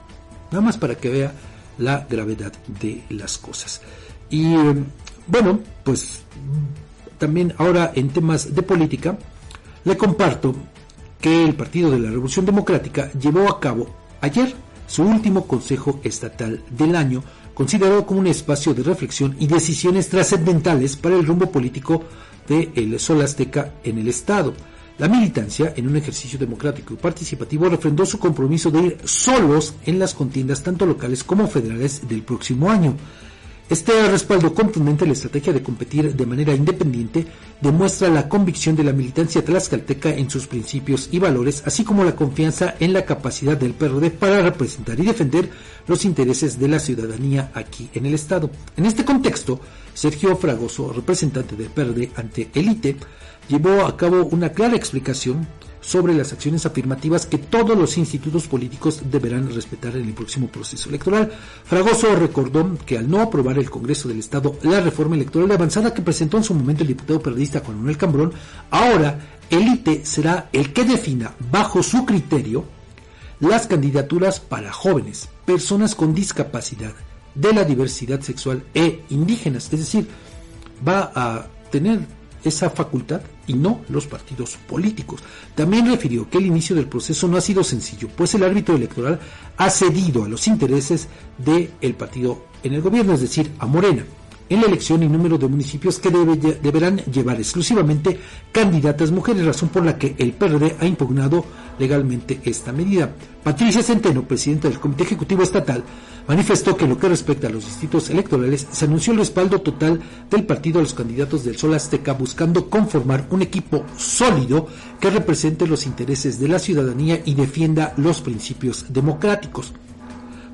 Nada más para que vea la gravedad de las cosas. Y bueno, pues también ahora en temas de política, le comparto que el Partido de la Revolución Democrática llevó a cabo ayer su último Consejo Estatal del año, considerado como un espacio de reflexión y decisiones trascendentales para el rumbo político de el Sol Azteca en el Estado. La militancia, en un ejercicio democrático y participativo, refrendó su compromiso de ir solos en las contiendas tanto locales como federales del próximo año. Este respaldo contundente a la estrategia de competir de manera independiente demuestra la convicción de la militancia tlaxcalteca en sus principios y valores, así como la confianza en la capacidad del PRD para representar y defender los intereses de la ciudadanía aquí en el Estado. En este contexto, Sergio Fragoso, representante del PRD ante Elite, llevó a cabo una clara explicación sobre las acciones afirmativas que todos los institutos políticos deberán respetar en el próximo proceso electoral. Fragoso recordó que al no aprobar el Congreso del Estado la reforma electoral avanzada que presentó en su momento el diputado periodista Juan Manuel Cambrón, ahora el ITE será el que defina bajo su criterio las candidaturas para jóvenes, personas con discapacidad, de la diversidad sexual e indígenas. Es decir, va a tener esa facultad y no los partidos políticos. También refirió que el inicio del proceso no ha sido sencillo, pues el árbitro electoral ha cedido a los intereses del partido en el gobierno, es decir, a Morena en la elección y número de municipios que deberán llevar exclusivamente candidatas mujeres, razón por la que el PRD ha impugnado legalmente esta medida. Patricia Centeno, presidenta del Comité Ejecutivo Estatal, manifestó que en lo que respecta a los distritos electorales se anunció el respaldo total del partido a los candidatos del Sol Azteca buscando conformar un equipo sólido que represente los intereses de la ciudadanía y defienda los principios democráticos.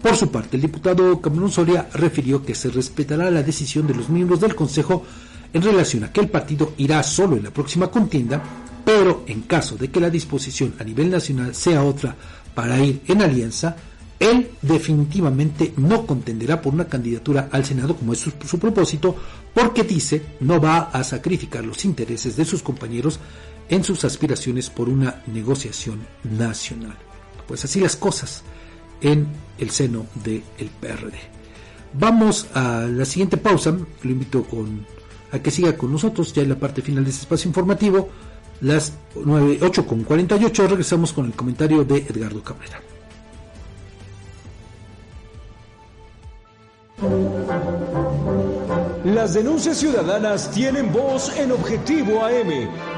Por su parte, el diputado Cameron Soria refirió que se respetará la decisión de los miembros del Consejo en relación a que el partido irá solo en la próxima contienda, pero en caso de que la disposición a nivel nacional sea otra para ir en alianza, él definitivamente no contenderá por una candidatura al Senado como es su, su, propósito, porque dice no va a sacrificar los intereses de sus compañeros en sus aspiraciones por una negociación nacional. Pues así las cosas en el seno del PRD. Vamos a la siguiente pausa, lo invito a que siga con nosotros ya en la parte final de este espacio informativo, las 9, 8 con 48, regresamos con el comentario de Edgardo Cabrera. Las denuncias ciudadanas tienen voz en Objetivo AM.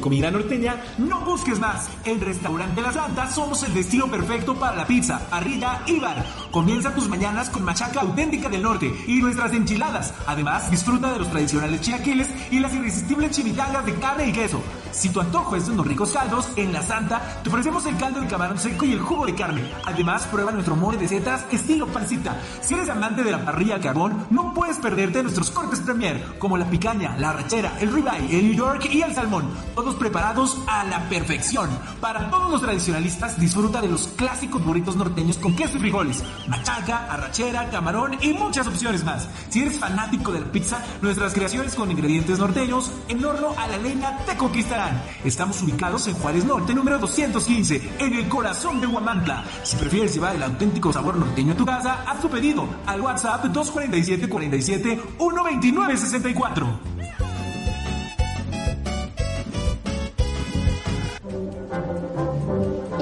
comida norteña, no busques más. En Restaurante La Santa somos el destino perfecto para la pizza, parrilla y bar. Comienza tus mañanas con machaca auténtica del norte y nuestras enchiladas. Además, disfruta de los tradicionales chilaquiles y las irresistibles chimichangas de carne y queso. Si tu antojo es de unos ricos caldos, en La Santa te ofrecemos el caldo de camarón seco y el jugo de carne. Además, prueba nuestro mole de setas estilo pancita. Si eres amante de la parrilla carbón, no puedes perderte nuestros cortes premier, como la picaña, la rachera, el ribeye, el New York y el salmón. Todos preparados a la perfección. Para todos los tradicionalistas, disfruta de los clásicos burritos norteños con queso y frijoles, machaca, arrachera, camarón y muchas opciones más. Si eres fanático de la pizza, nuestras creaciones con ingredientes norteños en horno a la leña te conquistarán. Estamos ubicados en Juárez Norte, número 215, en el corazón de Huamantla. Si prefieres llevar el auténtico sabor norteño a tu casa, haz tu pedido al WhatsApp 247 47 129 64.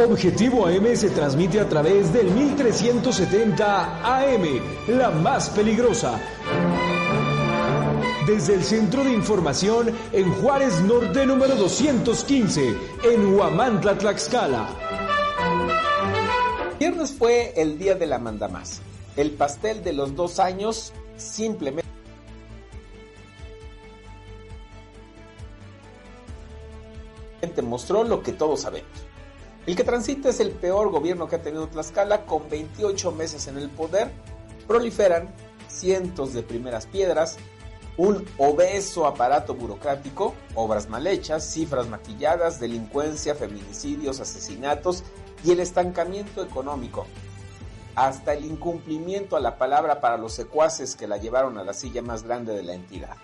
Objetivo AM se transmite a través del 1370 AM, la más peligrosa. Desde el Centro de Información en Juárez Norte número 215, en Huamantla, Tlaxcala. Viernes fue el día de la mandamás. El pastel de los dos años simplemente mostró lo que todos sabemos. El que transita es el peor gobierno que ha tenido Tlaxcala con 28 meses en el poder. Proliferan cientos de primeras piedras, un obeso aparato burocrático, obras mal hechas, cifras maquilladas, delincuencia, feminicidios, asesinatos y el estancamiento económico, hasta el incumplimiento a la palabra para los secuaces que la llevaron a la silla más grande de la entidad.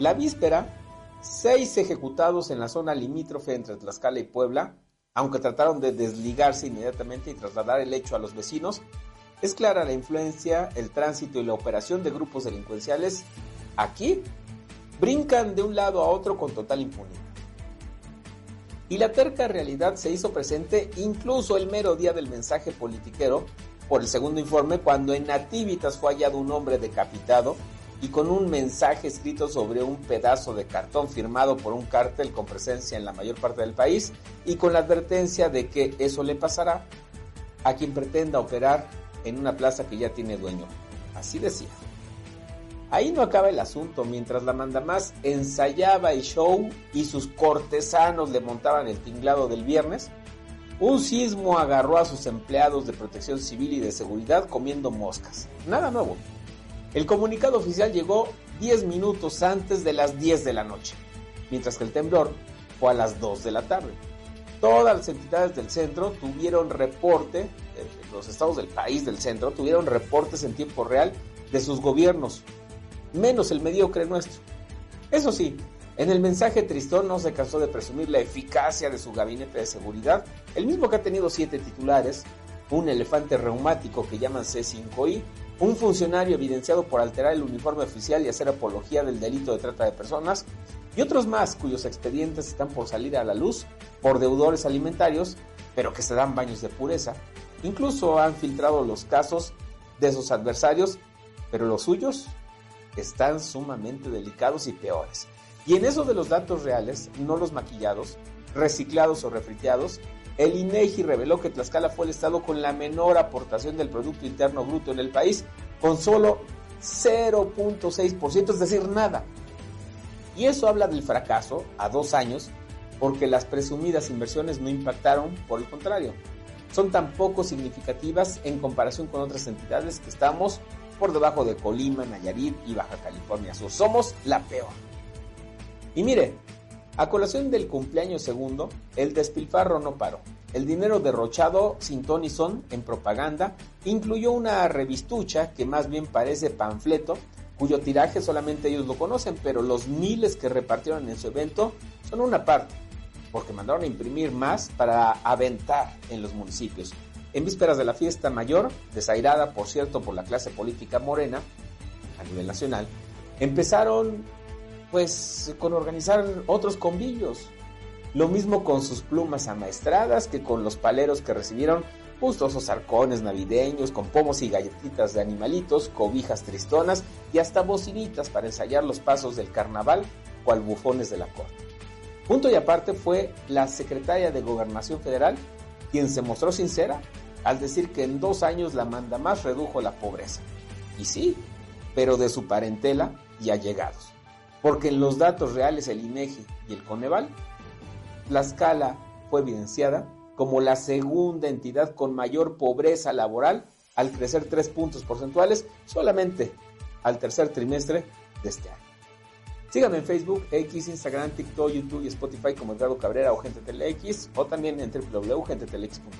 La víspera, seis ejecutados en la zona limítrofe entre Tlaxcala y Puebla, aunque trataron de desligarse inmediatamente y trasladar el hecho a los vecinos, es clara la influencia, el tránsito y la operación de grupos delincuenciales Aquí brincan de un lado a otro con total impunidad. Y la terca realidad se hizo presente incluso el mero día del mensaje politiquero, por el segundo informe, cuando en Nativitas fue hallado un hombre decapitado y con un mensaje escrito sobre un pedazo de cartón firmado por un cártel con presencia en la mayor parte del país y con la advertencia de que eso le pasará a quien pretenda operar en una plaza que ya tiene dueño. Así decía. Ahí no acaba el asunto, mientras la mandamás ensayaba el show y sus cortesanos le montaban el tinglado del viernes, Un sismo agarró a sus empleados de protección civil y de seguridad comiendo moscas. Nada nuevo. El comunicado oficial llegó 10 minutos antes de las 10 de la noche, mientras que el temblor fue a las 2 de la tarde. Todas las entidades del centro tuvieron reporte, eh, los estados del país del centro tuvieron reportes en tiempo real de sus gobiernos, menos el mediocre nuestro. Eso sí, en el mensaje Tristón no se cansó de presumir la eficacia de su gabinete de seguridad, el mismo que ha tenido siete titulares, un elefante reumático que llaman C5I, un funcionario evidenciado por alterar el uniforme oficial y hacer apología del delito de trata de personas, y otros más cuyos expedientes están por salir a la luz por deudores alimentarios, pero que se dan baños de pureza. Incluso han filtrado los casos de sus adversarios, pero los suyos están sumamente delicados y peores. Y en eso de los datos reales, no los maquillados, reciclados o refriteados, el INEGI reveló que Tlaxcala fue el estado con la menor aportación del Producto Interno Bruto en el país, con solo 0.6%, es decir, nada. Y eso habla del fracaso a dos años, porque las presumidas inversiones no impactaron, por el contrario, son tan poco significativas en comparación con otras entidades que estamos por debajo de Colima, Nayarit y Baja California Sur. Somos la peor. Y mire, a colación del cumpleaños segundo, el despilfarro no paró. El dinero derrochado sin ton y son en propaganda incluyó una revistucha que más bien parece panfleto, cuyo tiraje solamente ellos lo conocen, pero los miles que repartieron en su evento son una parte, porque mandaron a imprimir más para aventar en los municipios. En vísperas de la fiesta mayor, desairada por cierto por la clase política morena a nivel nacional, empezaron pues con organizar otros convillos. Lo mismo con sus plumas amaestradas que con los paleros que recibieron gustosos arcones navideños, con pomos y galletitas de animalitos, cobijas tristonas y hasta bocinitas para ensayar los pasos del carnaval, cual bufones de la corte. Punto y aparte fue la secretaria de Gobernación Federal quien se mostró sincera al decir que en dos años la manda más redujo la pobreza. Y sí, pero de su parentela y allegados porque en los datos reales el INEGI y el Coneval, la escala fue evidenciada como la segunda entidad con mayor pobreza laboral al crecer tres puntos porcentuales solamente al tercer trimestre de este año. Síganme en Facebook, X, Instagram, TikTok, YouTube y Spotify como Edgardo Cabrera o Gente Telex o también en www.gentetelex.com.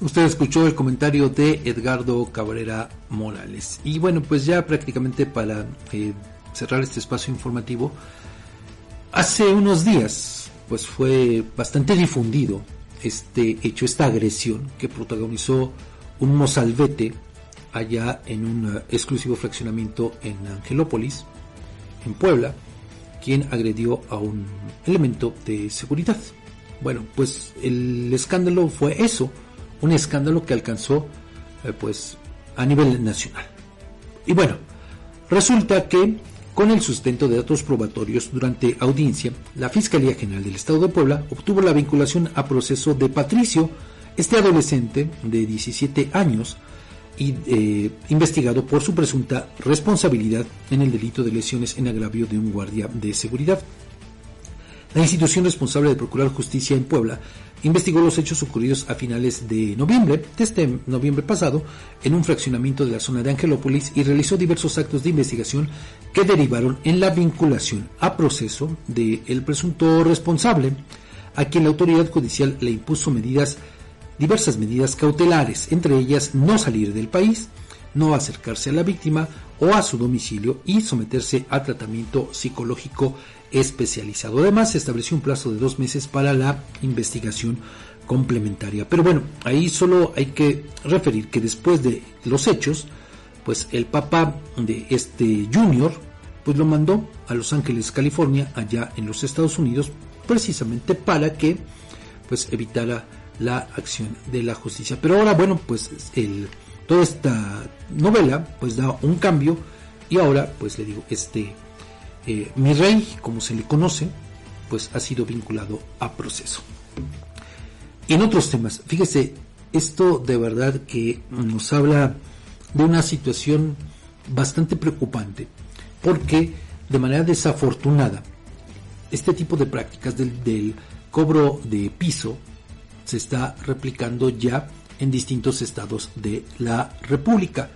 Usted escuchó el comentario de Edgardo Cabrera Morales. Y bueno, pues ya prácticamente para eh, cerrar este espacio informativo, hace unos días pues fue bastante difundido este hecho, esta agresión que protagonizó un mozalbete allá en un eh, exclusivo fraccionamiento en Angelópolis, en Puebla, quien agredió a un elemento de seguridad. Bueno, pues el escándalo fue eso, un escándalo que alcanzó eh, pues a nivel nacional. Y bueno, resulta que con el sustento de datos probatorios durante audiencia, la Fiscalía General del Estado de Puebla obtuvo la vinculación a proceso de Patricio, este adolescente de 17 años, y, eh, investigado por su presunta responsabilidad en el delito de lesiones en agravio de un guardia de seguridad. La institución responsable de procurar justicia en Puebla investigó los hechos ocurridos a finales de noviembre, de este noviembre pasado, en un fraccionamiento de la zona de Angelópolis y realizó diversos actos de investigación que derivaron en la vinculación a proceso del presunto responsable, a quien la autoridad judicial le impuso medidas, diversas medidas cautelares, entre ellas no salir del país, no acercarse a la víctima o a su domicilio y someterse a tratamiento psicológico especializado. Además, se estableció un plazo de dos meses para la investigación complementaria. Pero bueno, ahí solo hay que referir que después de los hechos, pues el papá de este junior, pues lo mandó a Los Ángeles, California, allá en los Estados Unidos, precisamente para que pues evitara la acción de la justicia. Pero ahora, bueno, pues toda esta novela pues da un cambio y ahora, pues le digo, este mi rey, como se le conoce, pues ha sido vinculado a proceso. En otros temas, fíjese, esto de verdad que nos habla de una situación bastante preocupante, porque de manera desafortunada, este tipo de prácticas del cobro de piso, se está replicando ya en distintos estados de la República.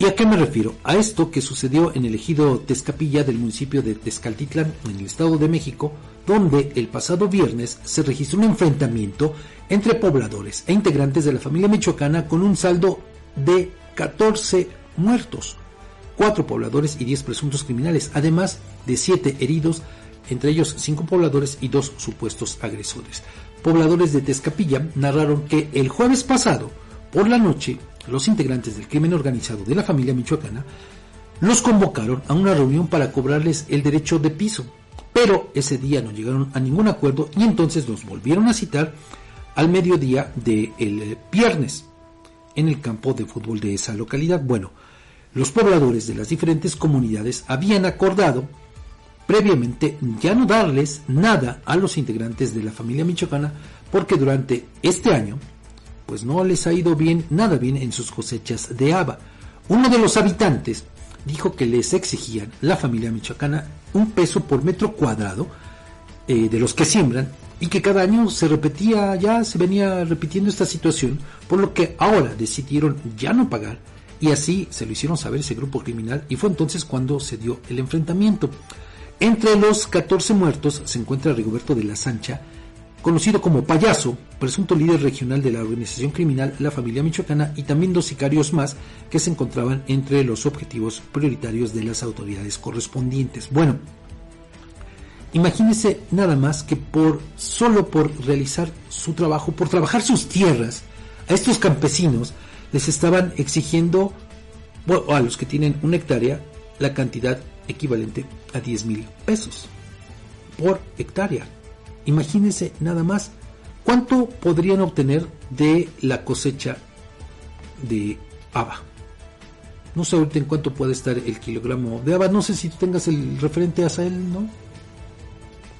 ¿Y a qué me refiero? A esto que sucedió en el ejido Tezcapilla del municipio de Tezcaltitlán, en el Estado de México, donde el pasado viernes se registró un enfrentamiento entre pobladores e integrantes de la familia michoacana con un saldo de 14 muertos, 4 pobladores y 10 presuntos criminales, además de 7 heridos, entre ellos 5 pobladores y 2 supuestos agresores. Pobladores de Tezcapilla narraron que el jueves pasado, por la noche, los integrantes del crimen organizado de la familia michoacana los convocaron a una reunión para cobrarles el derecho de piso, pero ese día no llegaron a ningún acuerdo y entonces los volvieron a citar al mediodía del viernes en el campo de fútbol de esa localidad. Bueno, los pobladores de las diferentes comunidades habían acordado previamente ya no darles nada a los integrantes de la familia michoacana porque durante este año pues no les ha ido bien nada bien en sus cosechas de haba. Uno de los habitantes dijo que les exigían la familia michoacana un peso por metro cuadrado eh, de los que siembran y que cada año se repetía, ya se venía repitiendo esta situación, por lo que ahora decidieron ya no pagar y así se lo hicieron saber ese grupo criminal y fue entonces cuando se dio el enfrentamiento. Entre los 14 muertos se encuentra Rigoberto de la Sancha, conocido como Payaso, presunto líder regional de la organización criminal La Familia Michoacana, y también dos sicarios más que se encontraban entre los objetivos prioritarios de las autoridades correspondientes. Bueno, imagínese nada más que por solo por realizar su trabajo, por trabajar sus tierras, a estos campesinos les estaban exigiendo, a los que tienen una hectárea, la cantidad equivalente a 10 mil pesos por hectárea. Imagínense nada más cuánto podrían obtener de la cosecha de haba. No sé ahorita en cuánto puede estar el kilogramo de haba. No sé si tengas el referente a él, ¿no?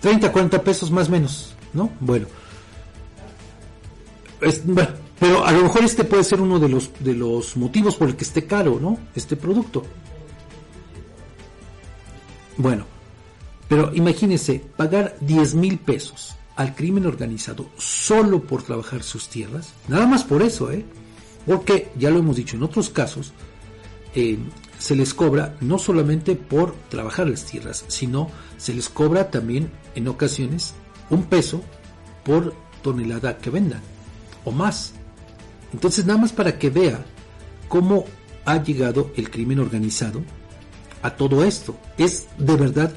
30, 40 pesos más o menos, ¿no? Bueno. Pero a lo mejor este puede ser uno de los, de los motivos por el que esté caro, ¿no? Este producto. Bueno, pero imagínense, pagar 10 mil pesos al crimen organizado solo por trabajar sus tierras, nada más por eso, ¿eh? Porque, ya lo hemos dicho en otros casos, eh, se les cobra no solamente por trabajar las tierras, sino se les cobra también en ocasiones un peso por tonelada que vendan, o más. Entonces, nada más para que vea cómo ha llegado el crimen organizado a todo esto. Es de verdad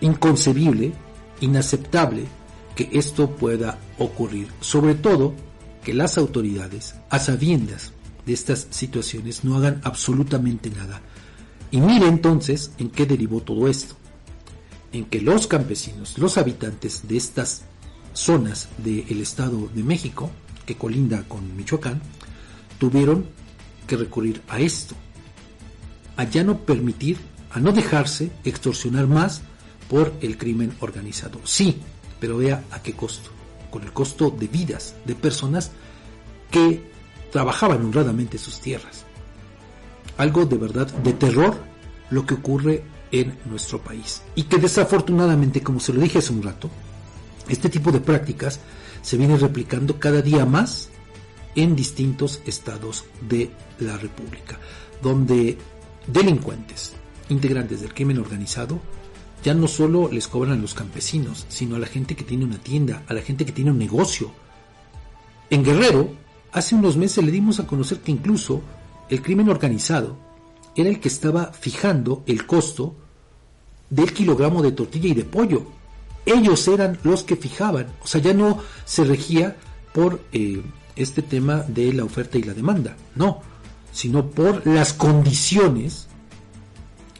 inconcebible, inaceptable que esto pueda ocurrir. Sobre todo que las autoridades, a sabiendas de estas situaciones, no hagan absolutamente nada. Y mire entonces en qué derivó todo esto. En que los campesinos, los habitantes de estas zonas del Estado de México, que colinda con Michoacán, tuvieron que recurrir a esto, a ya no permitir, a no dejarse extorsionar más por el crimen organizado. Sí, pero vea a qué costo, con el costo de vidas de personas que trabajaban honradamente sus tierras. Algo de verdad de terror lo que ocurre en nuestro país. Y que desafortunadamente, como se lo dije hace un rato, este tipo de prácticas se viene replicando cada día más en distintos estados de la República, donde delincuentes, integrantes del crimen organizado, ya no solo les cobran a los campesinos, sino a la gente que tiene una tienda, a la gente que tiene un negocio. En Guerrero, hace unos meses le dimos a conocer que incluso el crimen organizado era el que estaba fijando el costo del kilogramo de tortilla y de pollo. Ellos eran los que fijaban, o sea, ya no se regía por eh, este tema de la oferta y la demanda, no, sino por las condiciones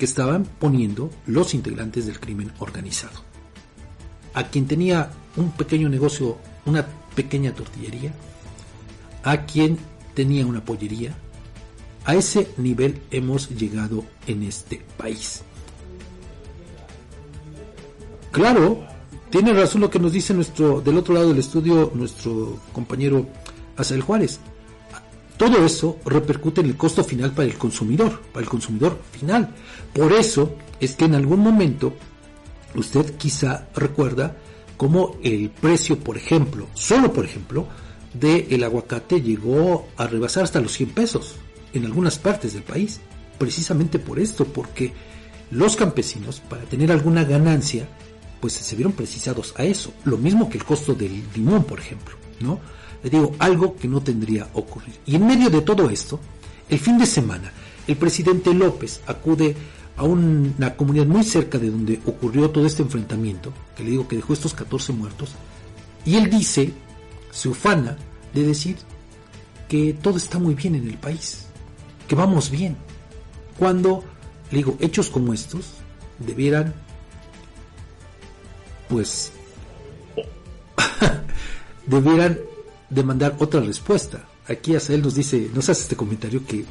que estaban poniendo los integrantes del crimen organizado. A quien tenía un pequeño negocio, una pequeña tortillería, a quien tenía una pollería, a ese nivel hemos llegado en este país. Claro, tiene razón lo que nos dice nuestro del otro lado del estudio nuestro compañero Asael Juárez. Todo eso repercute en el costo final para el consumidor, para el consumidor final. Por eso es que en algún momento usted quizá recuerda como el precio, por ejemplo, solo por ejemplo, del aguacate llegó a rebasar hasta los 100 pesos en algunas partes del país. Precisamente por esto, porque los campesinos, para tener alguna ganancia, pues se vieron precisados a eso. Lo mismo que el costo del limón, por ejemplo, ¿no? Le digo, algo que no tendría ocurrir. Y en medio de todo esto, el fin de semana, el presidente López acude a una comunidad muy cerca de donde ocurrió todo este enfrentamiento, que le digo que dejó estos 14 muertos, y él dice, se ufana de decir que todo está muy bien en el país, que vamos bien, cuando, le digo, hechos como estos debieran, pues, debieran demandar otra respuesta. Aquí él nos dice, nos hace este comentario que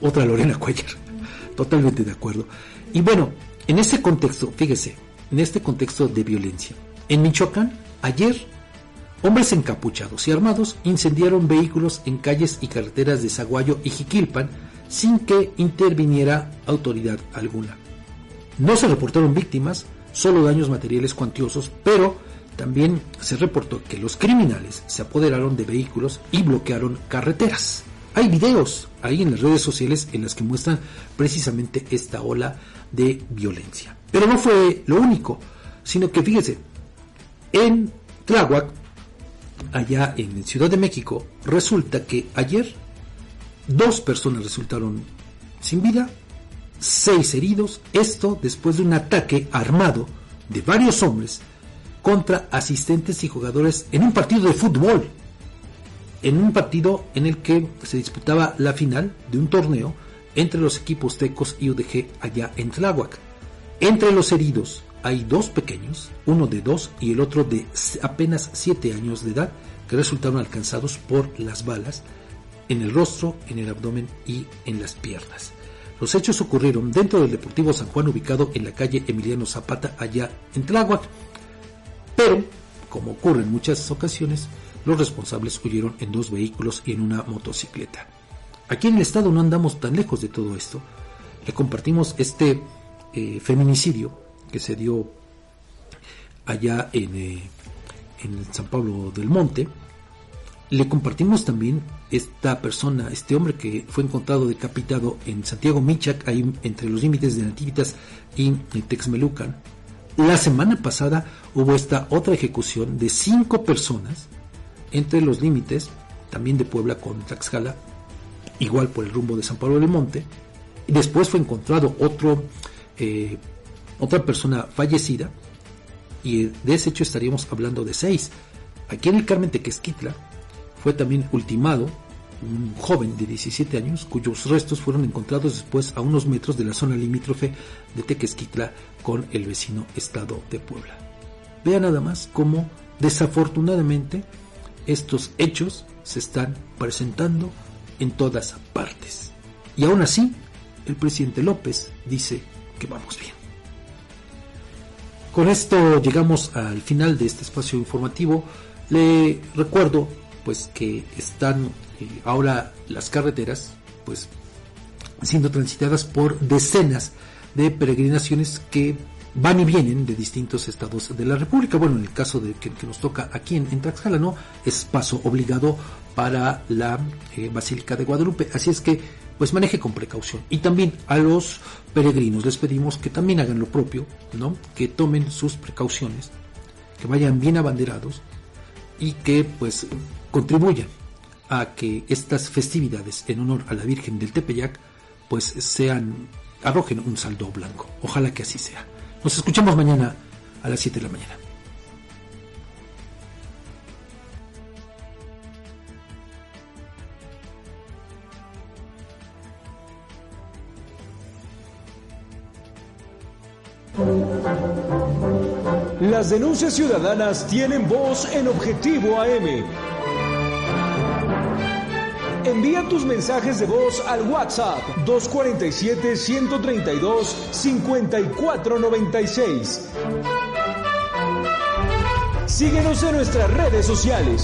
otra Lorena Cuellar. Totalmente de acuerdo. Y bueno, en ese contexto, fíjese, en este contexto de violencia, en Michoacán, ayer, hombres encapuchados y armados incendiaron vehículos en calles y carreteras de Zaguayo y Jiquilpan sin que interviniera autoridad alguna. No se reportaron víctimas, solo daños materiales cuantiosos, pero también se reportó que los criminales se apoderaron de vehículos y bloquearon carreteras. Hay videos ahí en las redes sociales en las que muestran precisamente esta ola de violencia. Pero no fue lo único, sino que fíjese, en Tláhuac, allá en Ciudad de México, resulta que ayer dos personas resultaron sin vida, seis heridos, esto después de un ataque armado de varios hombres contra asistentes y jugadores en un partido de fútbol. En un partido en el que se disputaba la final de un torneo entre los equipos Tecos y UDG allá en Tláhuac. Entre los heridos hay dos pequeños, uno de dos y el otro de apenas siete años de edad, que resultaron alcanzados por las balas en el rostro, en el abdomen y en las piernas. Los hechos ocurrieron dentro del Deportivo San Juan ubicado en la calle Emiliano Zapata allá en Tláhuac. Pero, como ocurre en muchas ocasiones, los responsables huyeron en dos vehículos y en una motocicleta. Aquí en el estado no andamos tan lejos de todo esto. Le compartimos este eh, feminicidio que se dio allá en, eh, en San Pablo del Monte. Le compartimos también esta persona, este hombre que fue encontrado decapitado en Santiago Michac, ahí entre los límites de Nativitas y Texmelucan, la semana pasada hubo esta otra ejecución de cinco personas entre los límites, también de Puebla con Tlaxcala, igual por el rumbo de San Pablo del Monte. Y después fue encontrado otro, eh, otra persona fallecida, y de ese hecho estaríamos hablando de seis. Aquí en el Carmen Tequesquitla fue también ultimado un joven de 17 años cuyos restos fueron encontrados después a unos metros de la zona limítrofe de Tequesquitla con el vecino estado de Puebla. Vea nada más cómo desafortunadamente estos hechos se están presentando en todas partes. Y aún así, el presidente López dice que vamos bien. Con esto llegamos al final de este espacio informativo. Le recuerdo pues que están ahora las carreteras, pues siendo transitadas por decenas de peregrinaciones que van y vienen de distintos estados de la República. Bueno, en el caso de que, nos toca aquí en, en, no, es paso obligado para la eh, Basílica de Guadalupe. Así es que, pues maneje con precaución. Y también a los peregrinos les pedimos que también hagan lo propio, ¿no? Que tomen sus precauciones, que vayan bien abanderados y que pues contribuyan a que estas festividades en honor a la Virgen del Tepeyac pues sean arrojen un saldo blanco. Ojalá que así sea. Nos escuchamos mañana a las 7 de la mañana. Las denuncias ciudadanas tienen voz en Objetivo AM. Envía tus mensajes de voz al WhatsApp 247-132-5496. Síguenos en nuestras redes sociales.